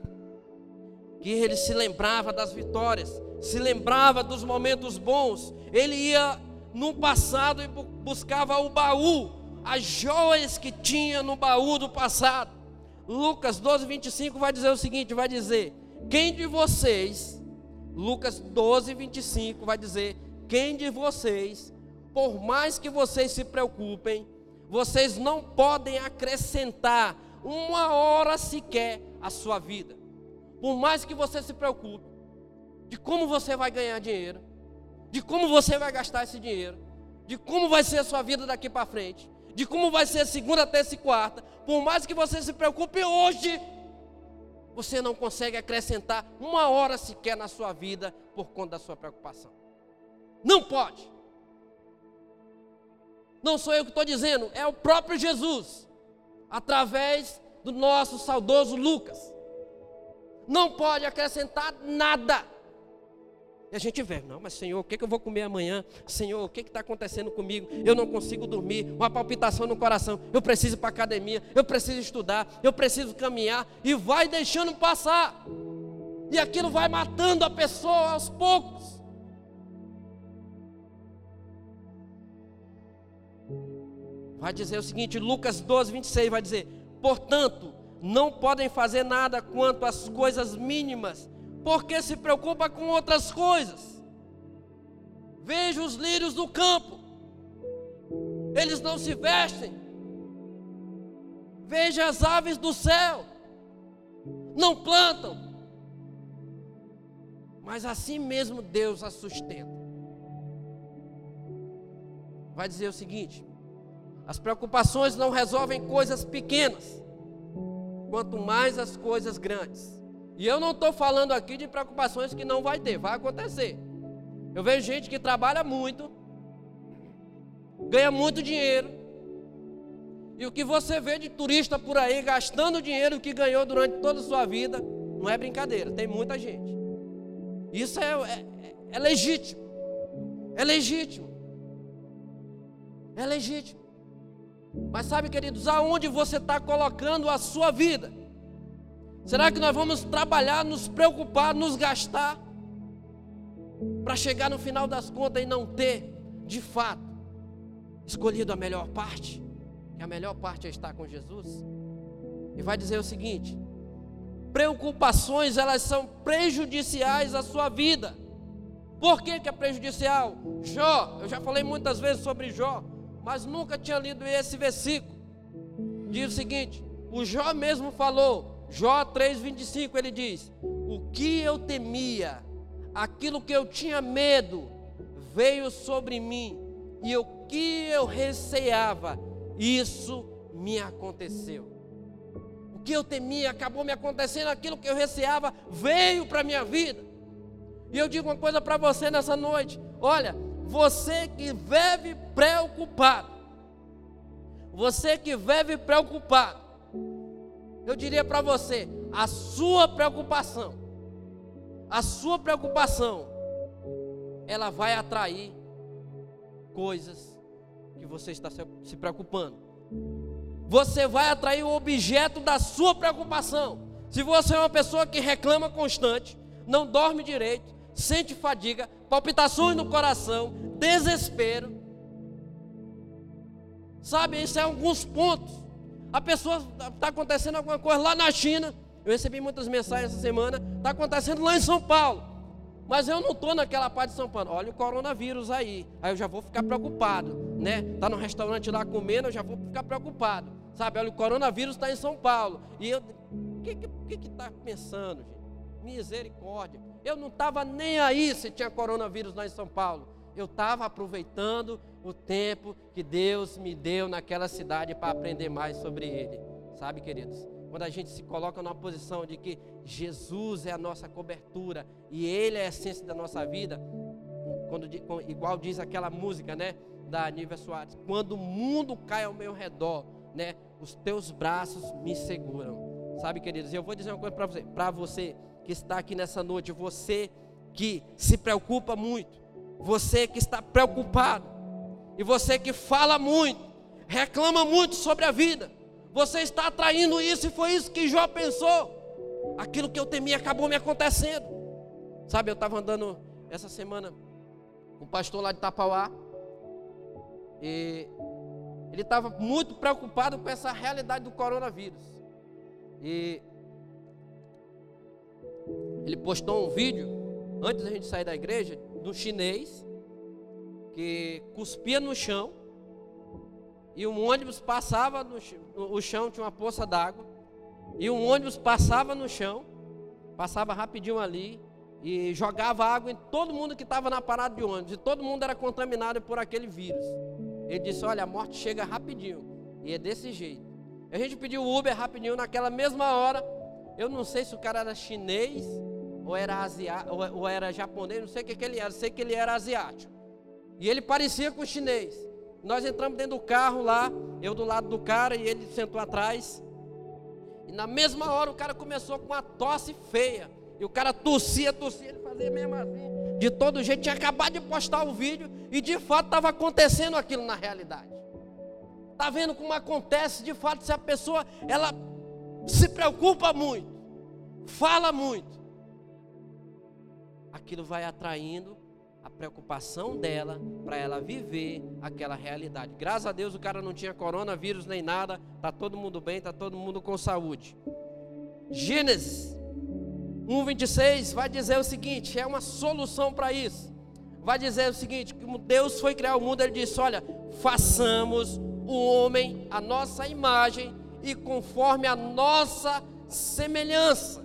que ele se lembrava das vitórias, se lembrava dos momentos bons, ele ia no passado e buscava o baú, as joias que tinha no baú do passado. Lucas 12, 25 vai dizer o seguinte: vai dizer, quem de vocês, Lucas 12, 25 vai dizer, quem de vocês, por mais que vocês se preocupem, vocês não podem acrescentar uma hora sequer à sua vida. Por mais que você se preocupe, de como você vai ganhar dinheiro, de como você vai gastar esse dinheiro, de como vai ser a sua vida daqui para frente, de como vai ser segunda, terça e quarta. Por mais que você se preocupe hoje, você não consegue acrescentar uma hora sequer na sua vida por conta da sua preocupação. Não pode. Não sou eu que estou dizendo, é o próprio Jesus, através do nosso saudoso Lucas. Não pode acrescentar nada e a gente vê, não, mas Senhor, o que, que eu vou comer amanhã? Senhor, o que está acontecendo comigo? Eu não consigo dormir, uma palpitação no coração. Eu preciso ir para a academia, eu preciso estudar, eu preciso caminhar. E vai deixando passar. E aquilo vai matando a pessoa aos poucos. Vai dizer o seguinte, Lucas 12, 26, vai dizer: Portanto, não podem fazer nada quanto às coisas mínimas porque se preocupa com outras coisas. Veja os lírios do campo, eles não se vestem. Veja as aves do céu, não plantam, mas assim mesmo Deus as sustenta. Vai dizer o seguinte: as preocupações não resolvem coisas pequenas, quanto mais as coisas grandes. E eu não estou falando aqui de preocupações que não vai ter, vai acontecer. Eu vejo gente que trabalha muito, ganha muito dinheiro, e o que você vê de turista por aí gastando dinheiro que ganhou durante toda a sua vida, não é brincadeira, tem muita gente. Isso é, é, é legítimo. É legítimo. É legítimo. Mas sabe, queridos, aonde você está colocando a sua vida? Será que nós vamos trabalhar, nos preocupar, nos gastar, para chegar no final das contas e não ter, de fato, escolhido a melhor parte? Que a melhor parte é estar com Jesus? E vai dizer o seguinte: preocupações elas são prejudiciais à sua vida. Por que, que é prejudicial? Jó, eu já falei muitas vezes sobre Jó, mas nunca tinha lido esse versículo. Diz o seguinte: o Jó mesmo falou, Jó 3,25, ele diz: O que eu temia, aquilo que eu tinha medo, veio sobre mim, e o que eu receava, isso me aconteceu que eu temia acabou me acontecendo, aquilo que eu receava veio para a minha vida. E eu digo uma coisa para você nessa noite: olha, você que vive preocupado, você que vive preocupado, eu diria para você, a sua preocupação, a sua preocupação, ela vai atrair coisas que você está se preocupando você vai atrair o objeto da sua preocupação. Se você é uma pessoa que reclama constante, não dorme direito, sente fadiga, palpitações no coração, desespero. Sabe, isso é alguns pontos. A pessoa está acontecendo alguma coisa lá na China. Eu recebi muitas mensagens essa semana. Está acontecendo lá em São Paulo. Mas eu não estou naquela parte de São Paulo. Olha o coronavírus aí. Aí eu já vou ficar preocupado, né? Tá no restaurante lá comendo, eu já vou ficar preocupado. Sabe, olha, o coronavírus está em São Paulo. E eu, o que está que, que tá pensando, gente? Misericórdia. Eu não estava nem aí se tinha coronavírus lá em São Paulo. Eu estava aproveitando o tempo que Deus me deu naquela cidade para aprender mais sobre Ele. Sabe, queridos? Quando a gente se coloca numa posição de que Jesus é a nossa cobertura e Ele é a essência da nossa vida, quando, igual diz aquela música, né, da Nívia Soares, quando o mundo cai ao meu redor, né, os teus braços me seguram. Sabe, queridos, eu vou dizer uma coisa para você, para você que está aqui nessa noite, você que se preocupa muito, você que está preocupado, e você que fala muito, reclama muito sobre a vida, você está atraindo isso e foi isso que Jó pensou. Aquilo que eu temia acabou me acontecendo. Sabe, eu estava andando essa semana com o pastor lá de Tapauá. E ele estava muito preocupado com essa realidade do coronavírus. E ele postou um vídeo antes da gente sair da igreja do chinês que cuspia no chão e um ônibus passava no o chão, tinha uma poça d'água, e um ônibus passava no chão, passava rapidinho ali, e jogava água em todo mundo que estava na parada de ônibus, e todo mundo era contaminado por aquele vírus. Ele disse: Olha, a morte chega rapidinho, e é desse jeito. A gente pediu Uber rapidinho naquela mesma hora. Eu não sei se o cara era chinês, ou era, asiático, ou era japonês, não sei o que, que ele era, sei que ele era asiático. E ele parecia com o chinês. Nós entramos dentro do carro lá, eu do lado do cara e ele sentou atrás. E na mesma hora o cara começou com uma tosse feia. E o cara tossia, tossia, ele fazia mesmo assim. De todo jeito, tinha acabado de postar o vídeo e de fato estava acontecendo aquilo na realidade. Está vendo como acontece de fato se a pessoa ela se preocupa muito, fala muito. Aquilo vai atraindo a preocupação dela para ela viver aquela realidade. Graças a Deus o cara não tinha coronavírus nem nada, tá todo mundo bem, tá todo mundo com saúde. Gênesis 1:26 vai dizer o seguinte, é uma solução para isso. Vai dizer o seguinte, que Deus foi criar o mundo, ele disse: "Olha, façamos o homem a nossa imagem e conforme a nossa semelhança."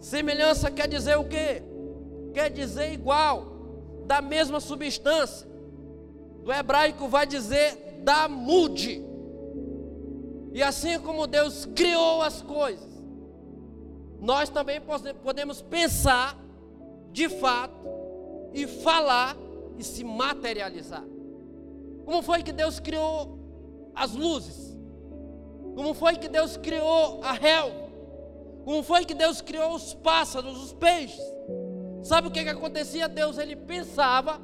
Semelhança quer dizer o quê? Quer dizer igual, da mesma substância. Do hebraico vai dizer da mude. E assim como Deus criou as coisas, nós também podemos pensar de fato e falar e se materializar. Como foi que Deus criou as luzes? Como foi que Deus criou a réu? Como foi que Deus criou os pássaros, os peixes? Sabe o que, que acontecia? Deus ele pensava,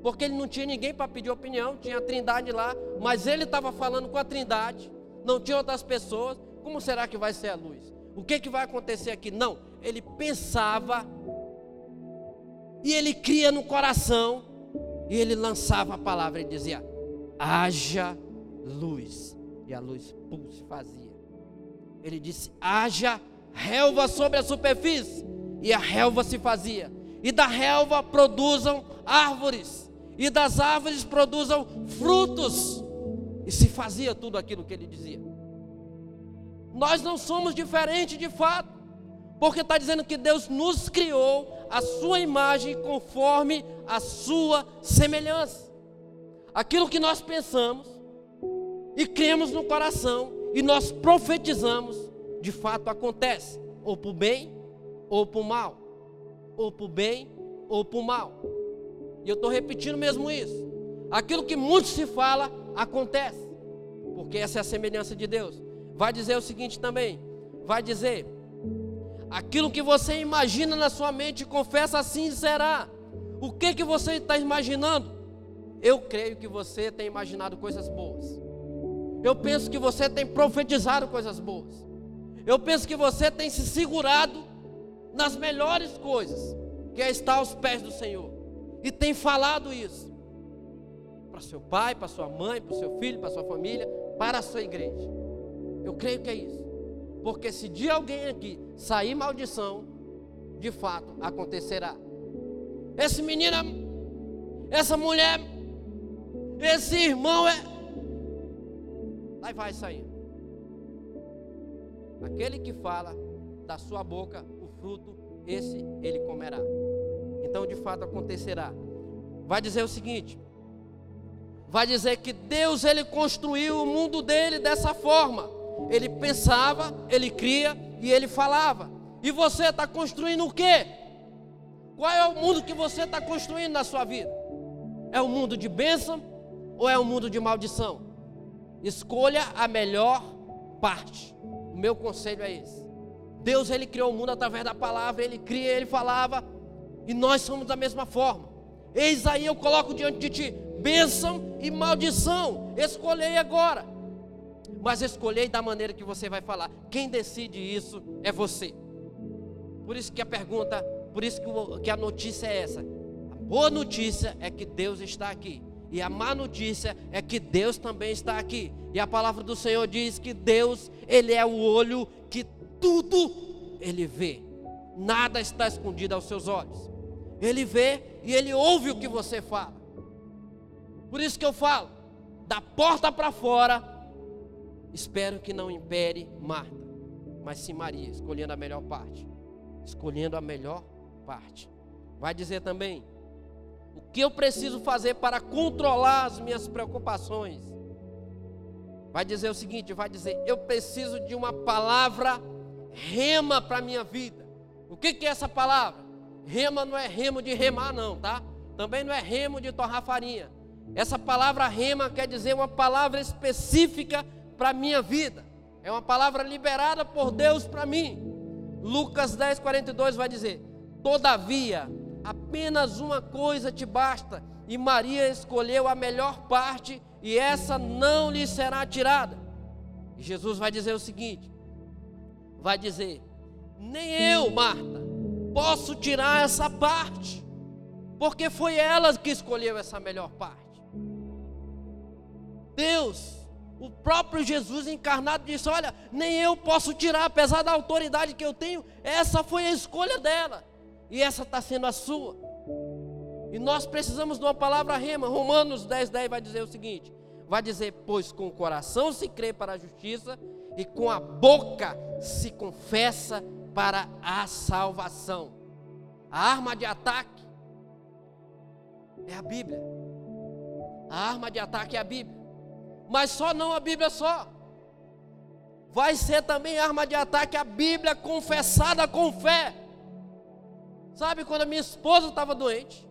porque ele não tinha ninguém para pedir opinião, tinha a trindade lá, mas ele estava falando com a trindade, não tinha outras pessoas. Como será que vai ser a luz? O que, que vai acontecer aqui? Não, ele pensava e ele cria no coração e ele lançava a palavra e dizia: haja luz. E a luz pum, se fazia. Ele disse: haja relva sobre a superfície. E a relva se fazia. E da relva produzam árvores. E das árvores produzam frutos. E se fazia tudo aquilo que ele dizia. Nós não somos diferentes de fato. Porque está dizendo que Deus nos criou a sua imagem conforme a sua semelhança. Aquilo que nós pensamos e cremos no coração e nós profetizamos, de fato acontece, ou o bem ou para o mal, ou para o bem ou para o mal. E eu estou repetindo mesmo isso. Aquilo que muito se fala acontece, porque essa é a semelhança de Deus. Vai dizer o seguinte também: vai dizer Aquilo que você imagina na sua mente, confessa assim será. O que que você está imaginando? Eu creio que você tem imaginado coisas boas. Eu penso que você tem profetizado coisas boas. Eu penso que você tem se segurado nas melhores coisas, que é estar aos pés do Senhor. E tem falado isso para seu pai, para sua mãe, para seu filho, para sua família, para a sua igreja. Eu creio que é isso. Porque se de alguém aqui sair maldição, de fato acontecerá. Esse menino, essa mulher, esse irmão é. Aí vai sair. Aquele que fala da sua boca fruto, esse ele comerá. Então de fato acontecerá. Vai dizer o seguinte: vai dizer que Deus ele construiu o mundo dele dessa forma ele pensava, ele cria e ele falava. E você está construindo o quê? Qual é o mundo que você está construindo na sua vida? É um mundo de bênção ou é um mundo de maldição? Escolha a melhor parte. O meu conselho é esse. Deus ele criou o mundo através da palavra, ele cria, ele falava, e nós somos da mesma forma. Eis aí eu coloco diante de ti bênção e maldição. Escolhei agora mas escolhei da maneira que você vai falar. Quem decide isso é você. Por isso que a pergunta, por isso que a notícia é essa. A boa notícia é que Deus está aqui. E a má notícia é que Deus também está aqui. E a palavra do Senhor diz que Deus, Ele é o olho que tudo Ele vê. Nada está escondido aos seus olhos. Ele vê e Ele ouve o que você fala. Por isso que eu falo, da porta para fora, Espero que não impere Marta, mas sim Maria, escolhendo a melhor parte. Escolhendo a melhor parte. Vai dizer também: o que eu preciso fazer para controlar as minhas preocupações? Vai dizer o seguinte: vai dizer, eu preciso de uma palavra rema para a minha vida. O que, que é essa palavra? Rema não é remo de remar, não, tá? Também não é remo de torrar farinha. Essa palavra rema quer dizer uma palavra específica para a minha vida. É uma palavra liberada por Deus para mim. Lucas 10, 42 vai dizer: Todavia, apenas uma coisa te basta, e Maria escolheu a melhor parte, e essa não lhe será tirada. E Jesus vai dizer o seguinte: vai dizer, nem eu, Marta, posso tirar essa parte, porque foi ela que escolheu essa melhor parte. Deus o próprio Jesus encarnado disse: Olha, nem eu posso tirar, apesar da autoridade que eu tenho, essa foi a escolha dela, e essa está sendo a sua. E nós precisamos de uma palavra rema. Romanos 10, 10 vai dizer o seguinte: vai dizer, pois com o coração se crê para a justiça, e com a boca se confessa para a salvação. A arma de ataque é a Bíblia. A arma de ataque é a Bíblia. Mas só não a Bíblia só. Vai ser também arma de ataque a Bíblia confessada com fé. Sabe quando a minha esposa estava doente?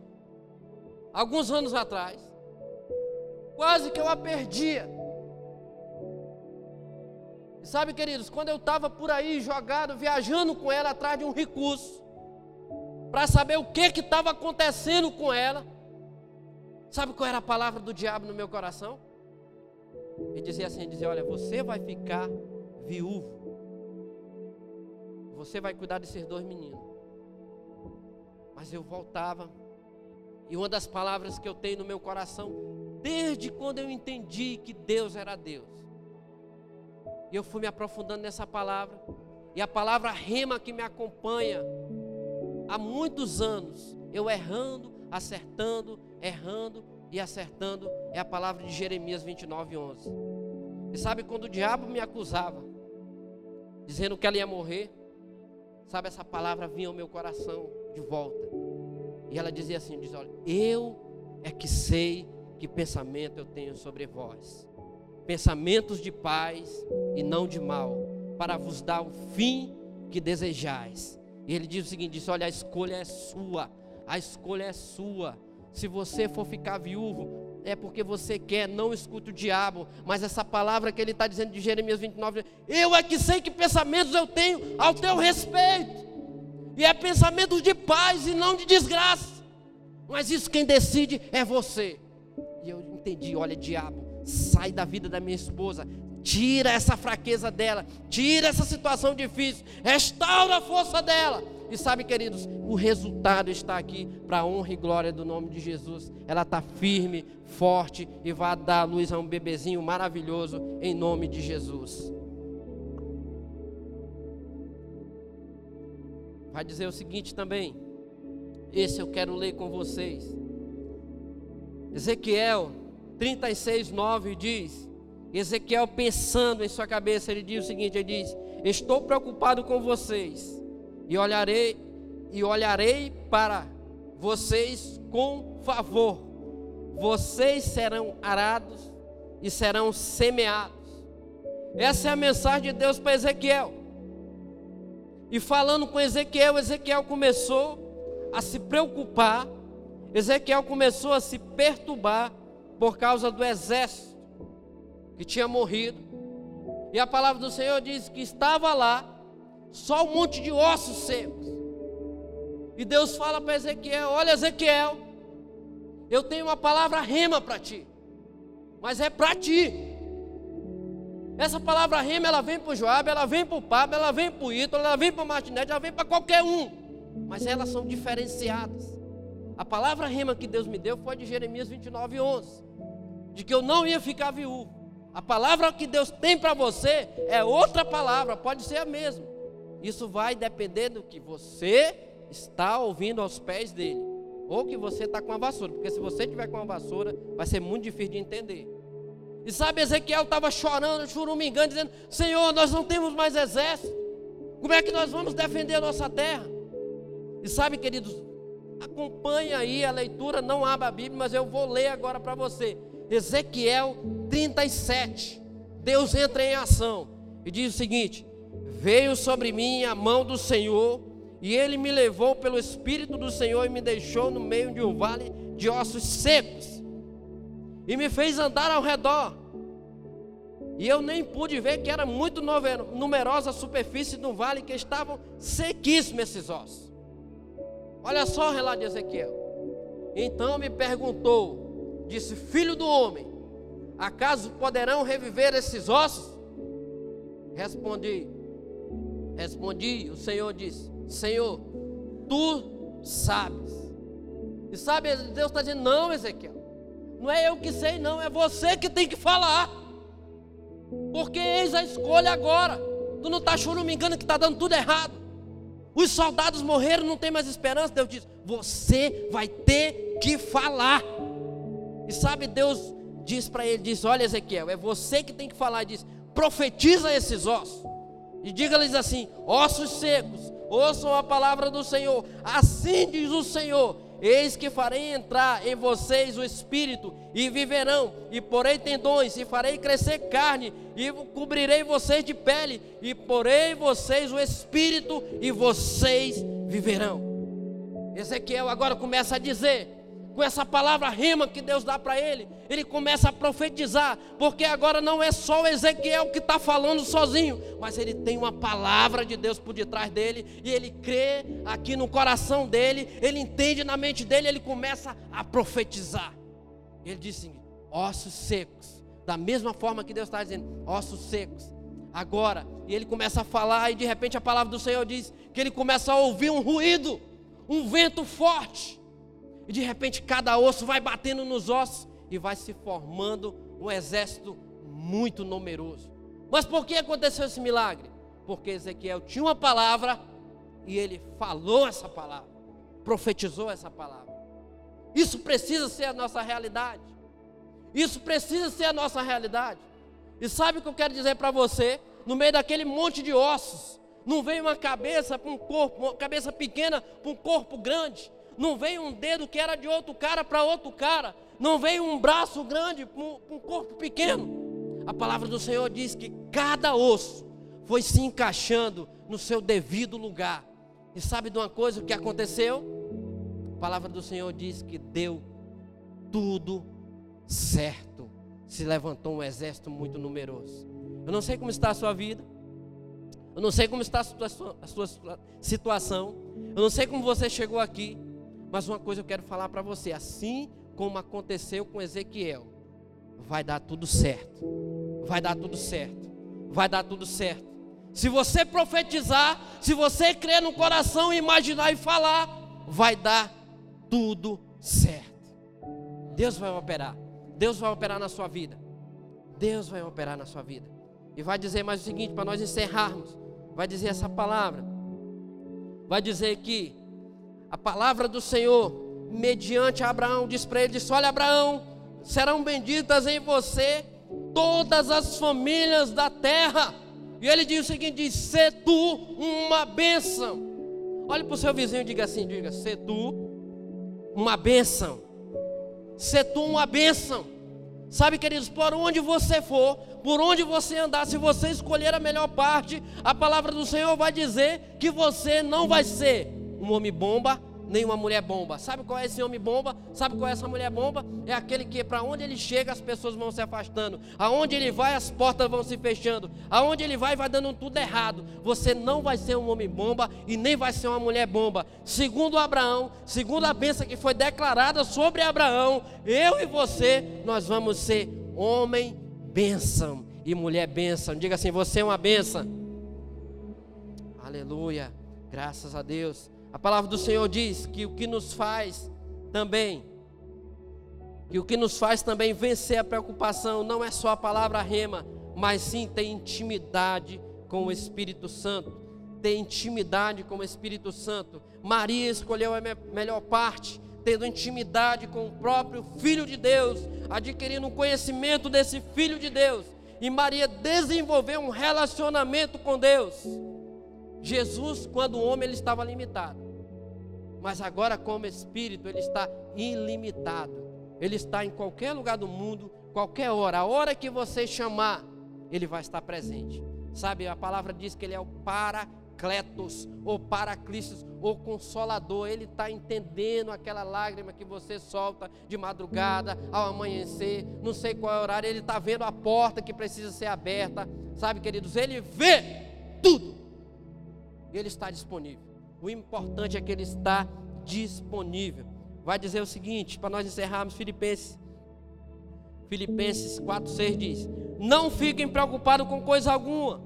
Alguns anos atrás. Quase que eu a perdia. E sabe, queridos, quando eu estava por aí jogado, viajando com ela atrás de um recurso, para saber o que estava acontecendo com ela. Sabe qual era a palavra do diabo no meu coração? Ele dizia assim: dizia, Olha, você vai ficar viúvo. Você vai cuidar desses dois meninos. Mas eu voltava. E uma das palavras que eu tenho no meu coração, desde quando eu entendi que Deus era Deus, e eu fui me aprofundando nessa palavra, e a palavra rema que me acompanha há muitos anos, eu errando, acertando, errando e acertando, é a palavra de Jeremias 29, 11. E sabe quando o diabo me acusava, dizendo que ela ia morrer, sabe, essa palavra vinha ao meu coração de volta. E ela dizia assim: diz, olha, eu é que sei que pensamento eu tenho sobre vós. Pensamentos de paz e não de mal, para vos dar o fim que desejais. E ele diz o seguinte: diz, olha, a escolha é sua, a escolha é sua. Se você for ficar viúvo, é porque você quer, não escute o diabo. Mas essa palavra que ele está dizendo de Jeremias 29, eu é que sei que pensamentos eu tenho ao teu respeito. E é pensamentos de paz e não de desgraça. Mas isso quem decide é você. E eu entendi, olha, diabo, sai da vida da minha esposa, tira essa fraqueza dela, tira essa situação difícil, restaura a força dela. E sabe, queridos, o resultado está aqui para a honra e glória do nome de Jesus. Ela está firme, forte e vai dar luz a um bebezinho maravilhoso em nome de Jesus. Vai dizer o seguinte também. Esse eu quero ler com vocês. Ezequiel 36, 9 diz: Ezequiel pensando em sua cabeça, ele diz o seguinte: ele diz: Estou preocupado com vocês e olharei e olharei para vocês com favor. Vocês serão arados e serão semeados. Essa é a mensagem de Deus para Ezequiel. E falando com Ezequiel, Ezequiel começou a se preocupar, Ezequiel começou a se perturbar por causa do exército que tinha morrido. E a palavra do Senhor diz que estava lá só um monte de ossos secos. E Deus fala para Ezequiel: Olha, Ezequiel, eu tenho uma palavra rema para ti, mas é para ti. Essa palavra rema, ela vem para o Joab, ela vem para o Pablo, ela vem para o Ítalo, ela vem para o Martinete, ela vem para qualquer um. Mas elas são diferenciadas. A palavra rema que Deus me deu foi de Jeremias 29, 11. De que eu não ia ficar viúvo. A palavra que Deus tem para você é outra palavra, pode ser a mesma. Isso vai depender do que você está ouvindo aos pés dele. Ou que você está com a vassoura. Porque se você tiver com a vassoura, vai ser muito difícil de entender. E sabe, Ezequiel estava chorando, churumingando, dizendo: Senhor, nós não temos mais exército. Como é que nós vamos defender a nossa terra? E sabe, queridos, acompanha aí a leitura, não abra a Bíblia, mas eu vou ler agora para você. Ezequiel 37. Deus entra em ação e diz o seguinte: Veio sobre mim a mão do Senhor, e ele me levou pelo Espírito do Senhor e me deixou no meio de um vale de ossos secos e me fez andar ao redor. E eu nem pude ver que era muito numerosa a superfície do vale, que estavam sequíssimos esses ossos. Olha só o relato de Ezequiel. Então me perguntou, disse: Filho do homem, acaso poderão reviver esses ossos? Respondi, respondi, o Senhor disse: Senhor, tu sabes. E sabe, Deus está dizendo: Não, Ezequiel. Não é eu que sei, não, é você que tem que falar. Porque eis a escolha agora. Tu não está engano que está dando tudo errado. Os soldados morreram, não tem mais esperança. Deus diz: Você vai ter que falar. E sabe, Deus diz para ele: diz, Olha, Ezequiel, é você que tem que falar. Diz: Profetiza esses ossos. E diga-lhes assim: Ossos secos, ouçam a palavra do Senhor. Assim diz o Senhor: Eis que farei entrar em vocês o espírito, e viverão, e porei tendões, e farei crescer carne, e cobrirei vocês de pele, e porei vocês o espírito, e vocês viverão. Ezequiel agora começa a dizer: com essa palavra rema que Deus dá para ele, ele começa a profetizar, porque agora não é só Ezequiel que está falando sozinho, mas ele tem uma palavra de Deus por detrás dele, e ele crê aqui no coração dele, ele entende na mente dele, ele começa a profetizar. Ele diz assim: ossos secos, da mesma forma que Deus está dizendo, ossos secos. Agora, e ele começa a falar, e de repente a palavra do Senhor diz que ele começa a ouvir um ruído, um vento forte. E de repente cada osso vai batendo nos ossos e vai se formando um exército muito numeroso. Mas por que aconteceu esse milagre? Porque Ezequiel tinha uma palavra e ele falou essa palavra, profetizou essa palavra. Isso precisa ser a nossa realidade. Isso precisa ser a nossa realidade. E sabe o que eu quero dizer para você? No meio daquele monte de ossos, não veio uma cabeça para um corpo, uma cabeça pequena para um corpo grande. Não veio um dedo que era de outro cara para outro cara. Não veio um braço grande para um, corpo pequeno. A palavra do Senhor diz que cada osso foi se encaixando no seu devido lugar. E sabe de uma coisa o que aconteceu? A palavra do Senhor diz que deu tudo certo. Se levantou um exército muito numeroso. Eu não sei como está a sua vida. Eu não sei como está a sua, a sua situação. Eu não sei como você chegou aqui. Mas uma coisa eu quero falar para você: assim como aconteceu com Ezequiel, vai dar tudo certo. Vai dar tudo certo. Vai dar tudo certo. Se você profetizar, se você crer no coração, imaginar e falar, vai dar tudo certo. Deus vai operar. Deus vai operar na sua vida. Deus vai operar na sua vida. E vai dizer mais o seguinte, para nós encerrarmos. Vai dizer essa palavra. Vai dizer que a palavra do Senhor, mediante Abraão, diz para ele: Olha, Abraão, serão benditas em você todas as famílias da terra. E ele diz o seguinte: diz, Se tu uma bênção. Olhe para o seu vizinho e diga assim: diga, se tu uma bênção. Se tu uma bênção. Sabe, queridos, por onde você for, por onde você andar, se você escolher a melhor parte, a palavra do Senhor vai dizer que você não vai ser um homem bomba, nem uma mulher bomba. Sabe qual é esse homem bomba? Sabe qual é essa mulher bomba? É aquele que para onde ele chega as pessoas vão se afastando. Aonde ele vai as portas vão se fechando. Aonde ele vai vai dando tudo errado. Você não vai ser um homem bomba e nem vai ser uma mulher bomba. Segundo Abraão, segundo a bênção que foi declarada sobre Abraão, eu e você, nós vamos ser homem bênção e mulher bênção. Diga assim, você é uma bênção. Aleluia. Graças a Deus. A palavra do Senhor diz que o que nos faz também, que o que nos faz também vencer a preocupação não é só a palavra rema, mas sim ter intimidade com o Espírito Santo. Ter intimidade com o Espírito Santo. Maria escolheu a melhor parte, tendo intimidade com o próprio Filho de Deus, adquirindo um conhecimento desse Filho de Deus. E Maria desenvolveu um relacionamento com Deus. Jesus, quando homem, ele estava limitado. Mas agora, como espírito, ele está ilimitado. Ele está em qualquer lugar do mundo, qualquer hora. A hora que você chamar, ele vai estar presente. Sabe, a palavra diz que ele é o Paracletos, ou Paraclistos, ou Consolador. Ele está entendendo aquela lágrima que você solta de madrugada, ao amanhecer, não sei qual é o horário. Ele está vendo a porta que precisa ser aberta. Sabe, queridos, ele vê tudo. Ele está disponível. O importante é que ele está disponível. Vai dizer o seguinte, para nós encerrarmos Filipenses. Filipenses 4:6 diz: Não fiquem preocupados com coisa alguma,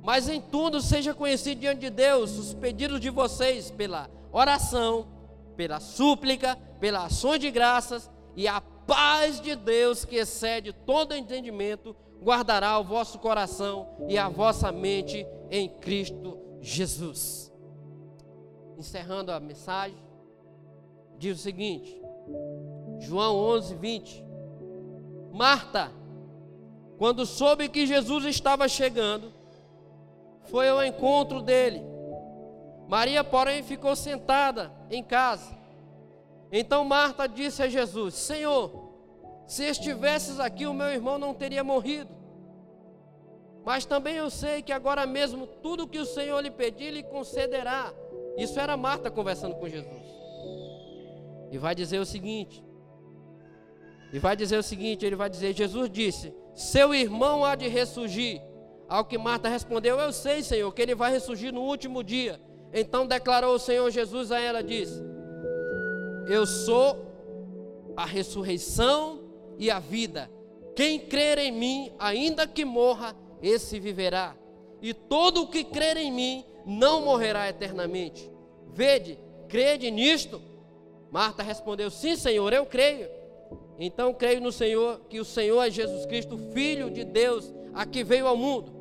mas em tudo seja conhecido diante de Deus os pedidos de vocês pela oração, pela súplica, pela ações de graças e a paz de Deus que excede todo entendimento guardará o vosso coração e a vossa mente em Cristo Jesus encerrando a mensagem, diz o seguinte: João 11, 20. Marta, quando soube que Jesus estava chegando, foi ao encontro dele. Maria, porém, ficou sentada em casa. Então Marta disse a Jesus: Senhor, se estivesses aqui, o meu irmão não teria morrido. Mas também eu sei que agora mesmo tudo que o Senhor lhe pedir, lhe concederá. Isso era Marta conversando com Jesus. E vai dizer o seguinte: E vai dizer o seguinte: ele vai dizer, Jesus disse, seu irmão há de ressurgir. Ao que Marta respondeu, eu sei, Senhor, que ele vai ressurgir no último dia. Então declarou o Senhor Jesus a ela, disse, eu sou a ressurreição e a vida. Quem crer em mim, ainda que morra, esse viverá. E todo o que crer em mim não morrerá eternamente. Vede, crede nisto? Marta respondeu: Sim, Senhor, eu creio. Então creio no Senhor, que o Senhor é Jesus Cristo, Filho de Deus, a que veio ao mundo.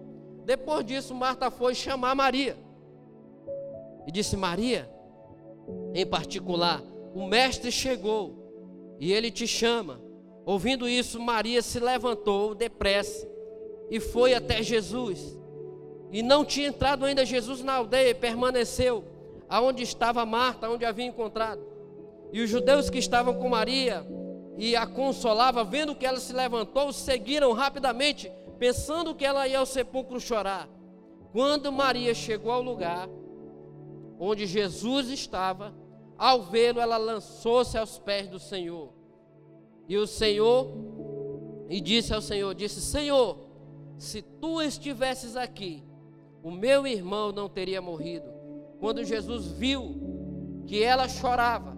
Depois disso, Marta foi chamar Maria. E disse: Maria, em particular, o Mestre chegou e ele te chama. Ouvindo isso, Maria se levantou depressa e foi até Jesus. E não tinha entrado ainda Jesus na aldeia, e permaneceu aonde estava Marta, onde havia encontrado. E os judeus que estavam com Maria e a consolava, vendo que ela se levantou, seguiram rapidamente, pensando que ela ia ao sepulcro chorar. Quando Maria chegou ao lugar onde Jesus estava, ao vê-lo, ela lançou-se aos pés do Senhor e o Senhor, e disse ao Senhor: Disse, Senhor, se tu estivesses aqui, o meu irmão não teria morrido. Quando Jesus viu que ela chorava,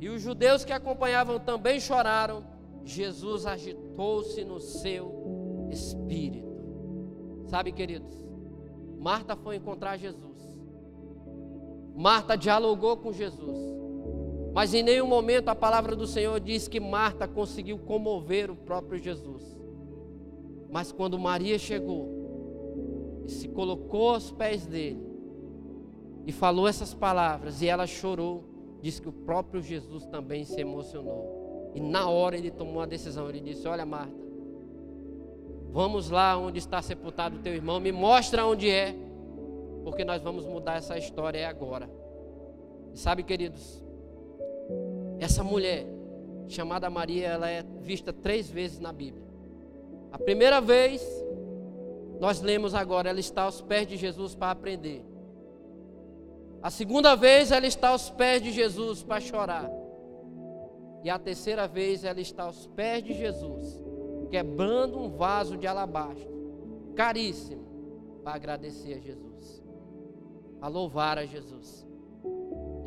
e os judeus que acompanhavam também choraram, Jesus agitou-se no seu espírito. Sabe, queridos, Marta foi encontrar Jesus. Marta dialogou com Jesus. Mas em nenhum momento a palavra do Senhor diz que Marta conseguiu comover o próprio Jesus. Mas quando Maria chegou e se colocou aos pés dele e falou essas palavras e ela chorou, diz que o próprio Jesus também se emocionou. E na hora ele tomou a decisão, ele disse: "Olha, Marta, vamos lá onde está sepultado o teu irmão, me mostra onde é, porque nós vamos mudar essa história é agora". E sabe, queridos, essa mulher, chamada Maria, ela é vista três vezes na Bíblia. A primeira vez, nós lemos agora, ela está aos pés de Jesus para aprender. A segunda vez, ela está aos pés de Jesus para chorar. E a terceira vez, ela está aos pés de Jesus, quebrando um vaso de alabastro, caríssimo, para agradecer a Jesus, a louvar a Jesus.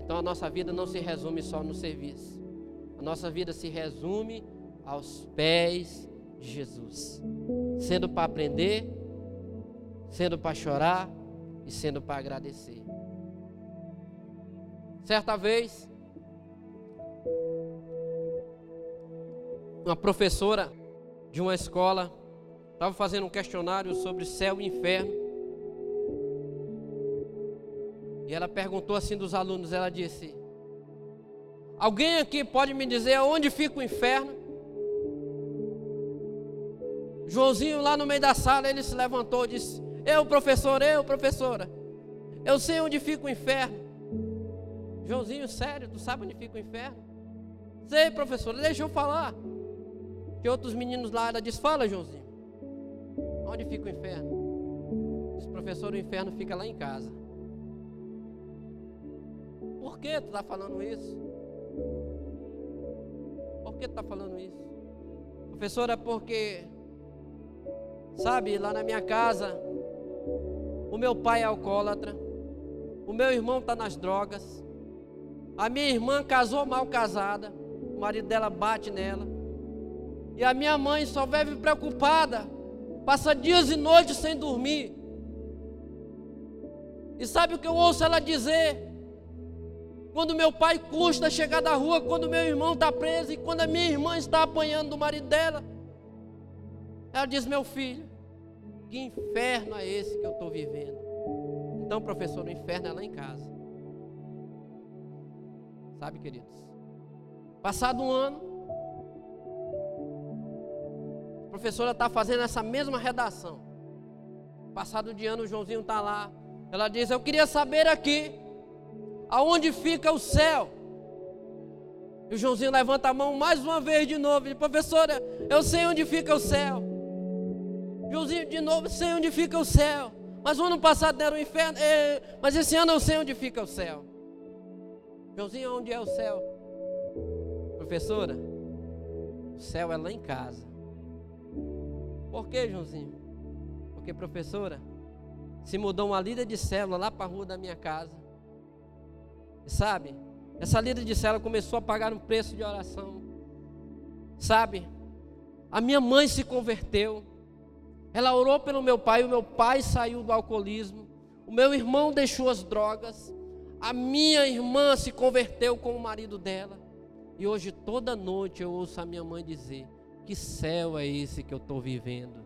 Então a nossa vida não se resume só no serviço. A nossa vida se resume aos pés de Jesus. Sendo para aprender, sendo para chorar e sendo para agradecer. Certa vez, uma professora de uma escola estava fazendo um questionário sobre céu e inferno. E ela perguntou assim dos alunos, ela disse: Alguém aqui pode me dizer onde fica o inferno? Joãozinho lá no meio da sala, ele se levantou e disse: Eu, professor, eu, professora, eu sei onde fica o inferno. Joãozinho, sério, tu sabe onde fica o inferno? Sei, professora, deixa eu falar. Que outros meninos lá, ela disse: Fala, Joãozinho, onde fica o inferno? Diz, professor, o inferno fica lá em casa. Por que tu está falando isso? Por que tu está falando isso? Professora, porque, sabe, lá na minha casa, o meu pai é alcoólatra, o meu irmão está nas drogas, a minha irmã casou mal casada, o marido dela bate nela, e a minha mãe só vive preocupada, passa dias e noites sem dormir. E sabe o que eu ouço ela dizer? Quando meu pai custa chegar da rua, quando meu irmão está preso e quando a minha irmã está apanhando do marido dela. Ela diz: Meu filho, que inferno é esse que eu estou vivendo? Então, professor, o inferno é lá em casa. Sabe, queridos? Passado um ano, a professora está fazendo essa mesma redação. Passado de ano, o Joãozinho está lá. Ela diz: Eu queria saber aqui aonde fica o céu? E o Joãozinho levanta a mão mais uma vez de novo. Ele, professora, eu sei onde fica o céu. Joãozinho, de novo, sei onde fica o céu. Mas o ano passado era o inferno. É, mas esse ano eu sei onde fica o céu. Joãozinho, onde é o céu? Professora, o céu é lá em casa. Por quê, Joãozinho? Porque, professora, se mudou uma líder de célula lá para a rua da minha casa. Sabe? Essa líder de célula começou a pagar um preço de oração. Sabe? A minha mãe se converteu. Ela orou pelo meu pai, o meu pai saiu do alcoolismo. O meu irmão deixou as drogas. A minha irmã se converteu com o marido dela. E hoje, toda noite, eu ouço a minha mãe dizer: Que céu é esse que eu estou vivendo?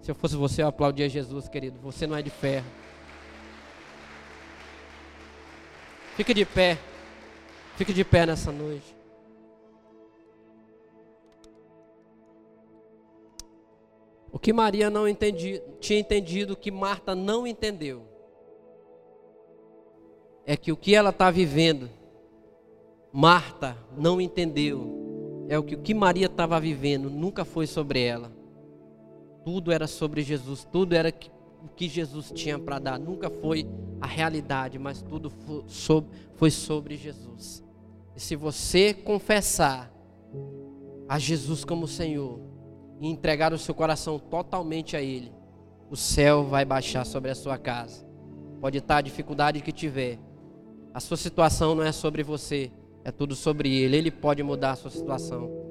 Se eu fosse você, eu aplaudia Jesus, querido. Você não é de ferro. Fique de pé. Fique de pé nessa noite. O que Maria não entendi, tinha entendido, que Marta não entendeu, é que o que ela está vivendo, Marta não entendeu. É o que, o que Maria estava vivendo, nunca foi sobre ela. Tudo era sobre Jesus, tudo era o que Jesus tinha para dar. Nunca foi a realidade, mas tudo foi sobre Jesus. E se você confessar a Jesus como Senhor, e entregar o seu coração totalmente a Ele, o céu vai baixar sobre a sua casa. Pode estar a dificuldade que tiver, a sua situação não é sobre você, é tudo sobre Ele. Ele pode mudar a sua situação.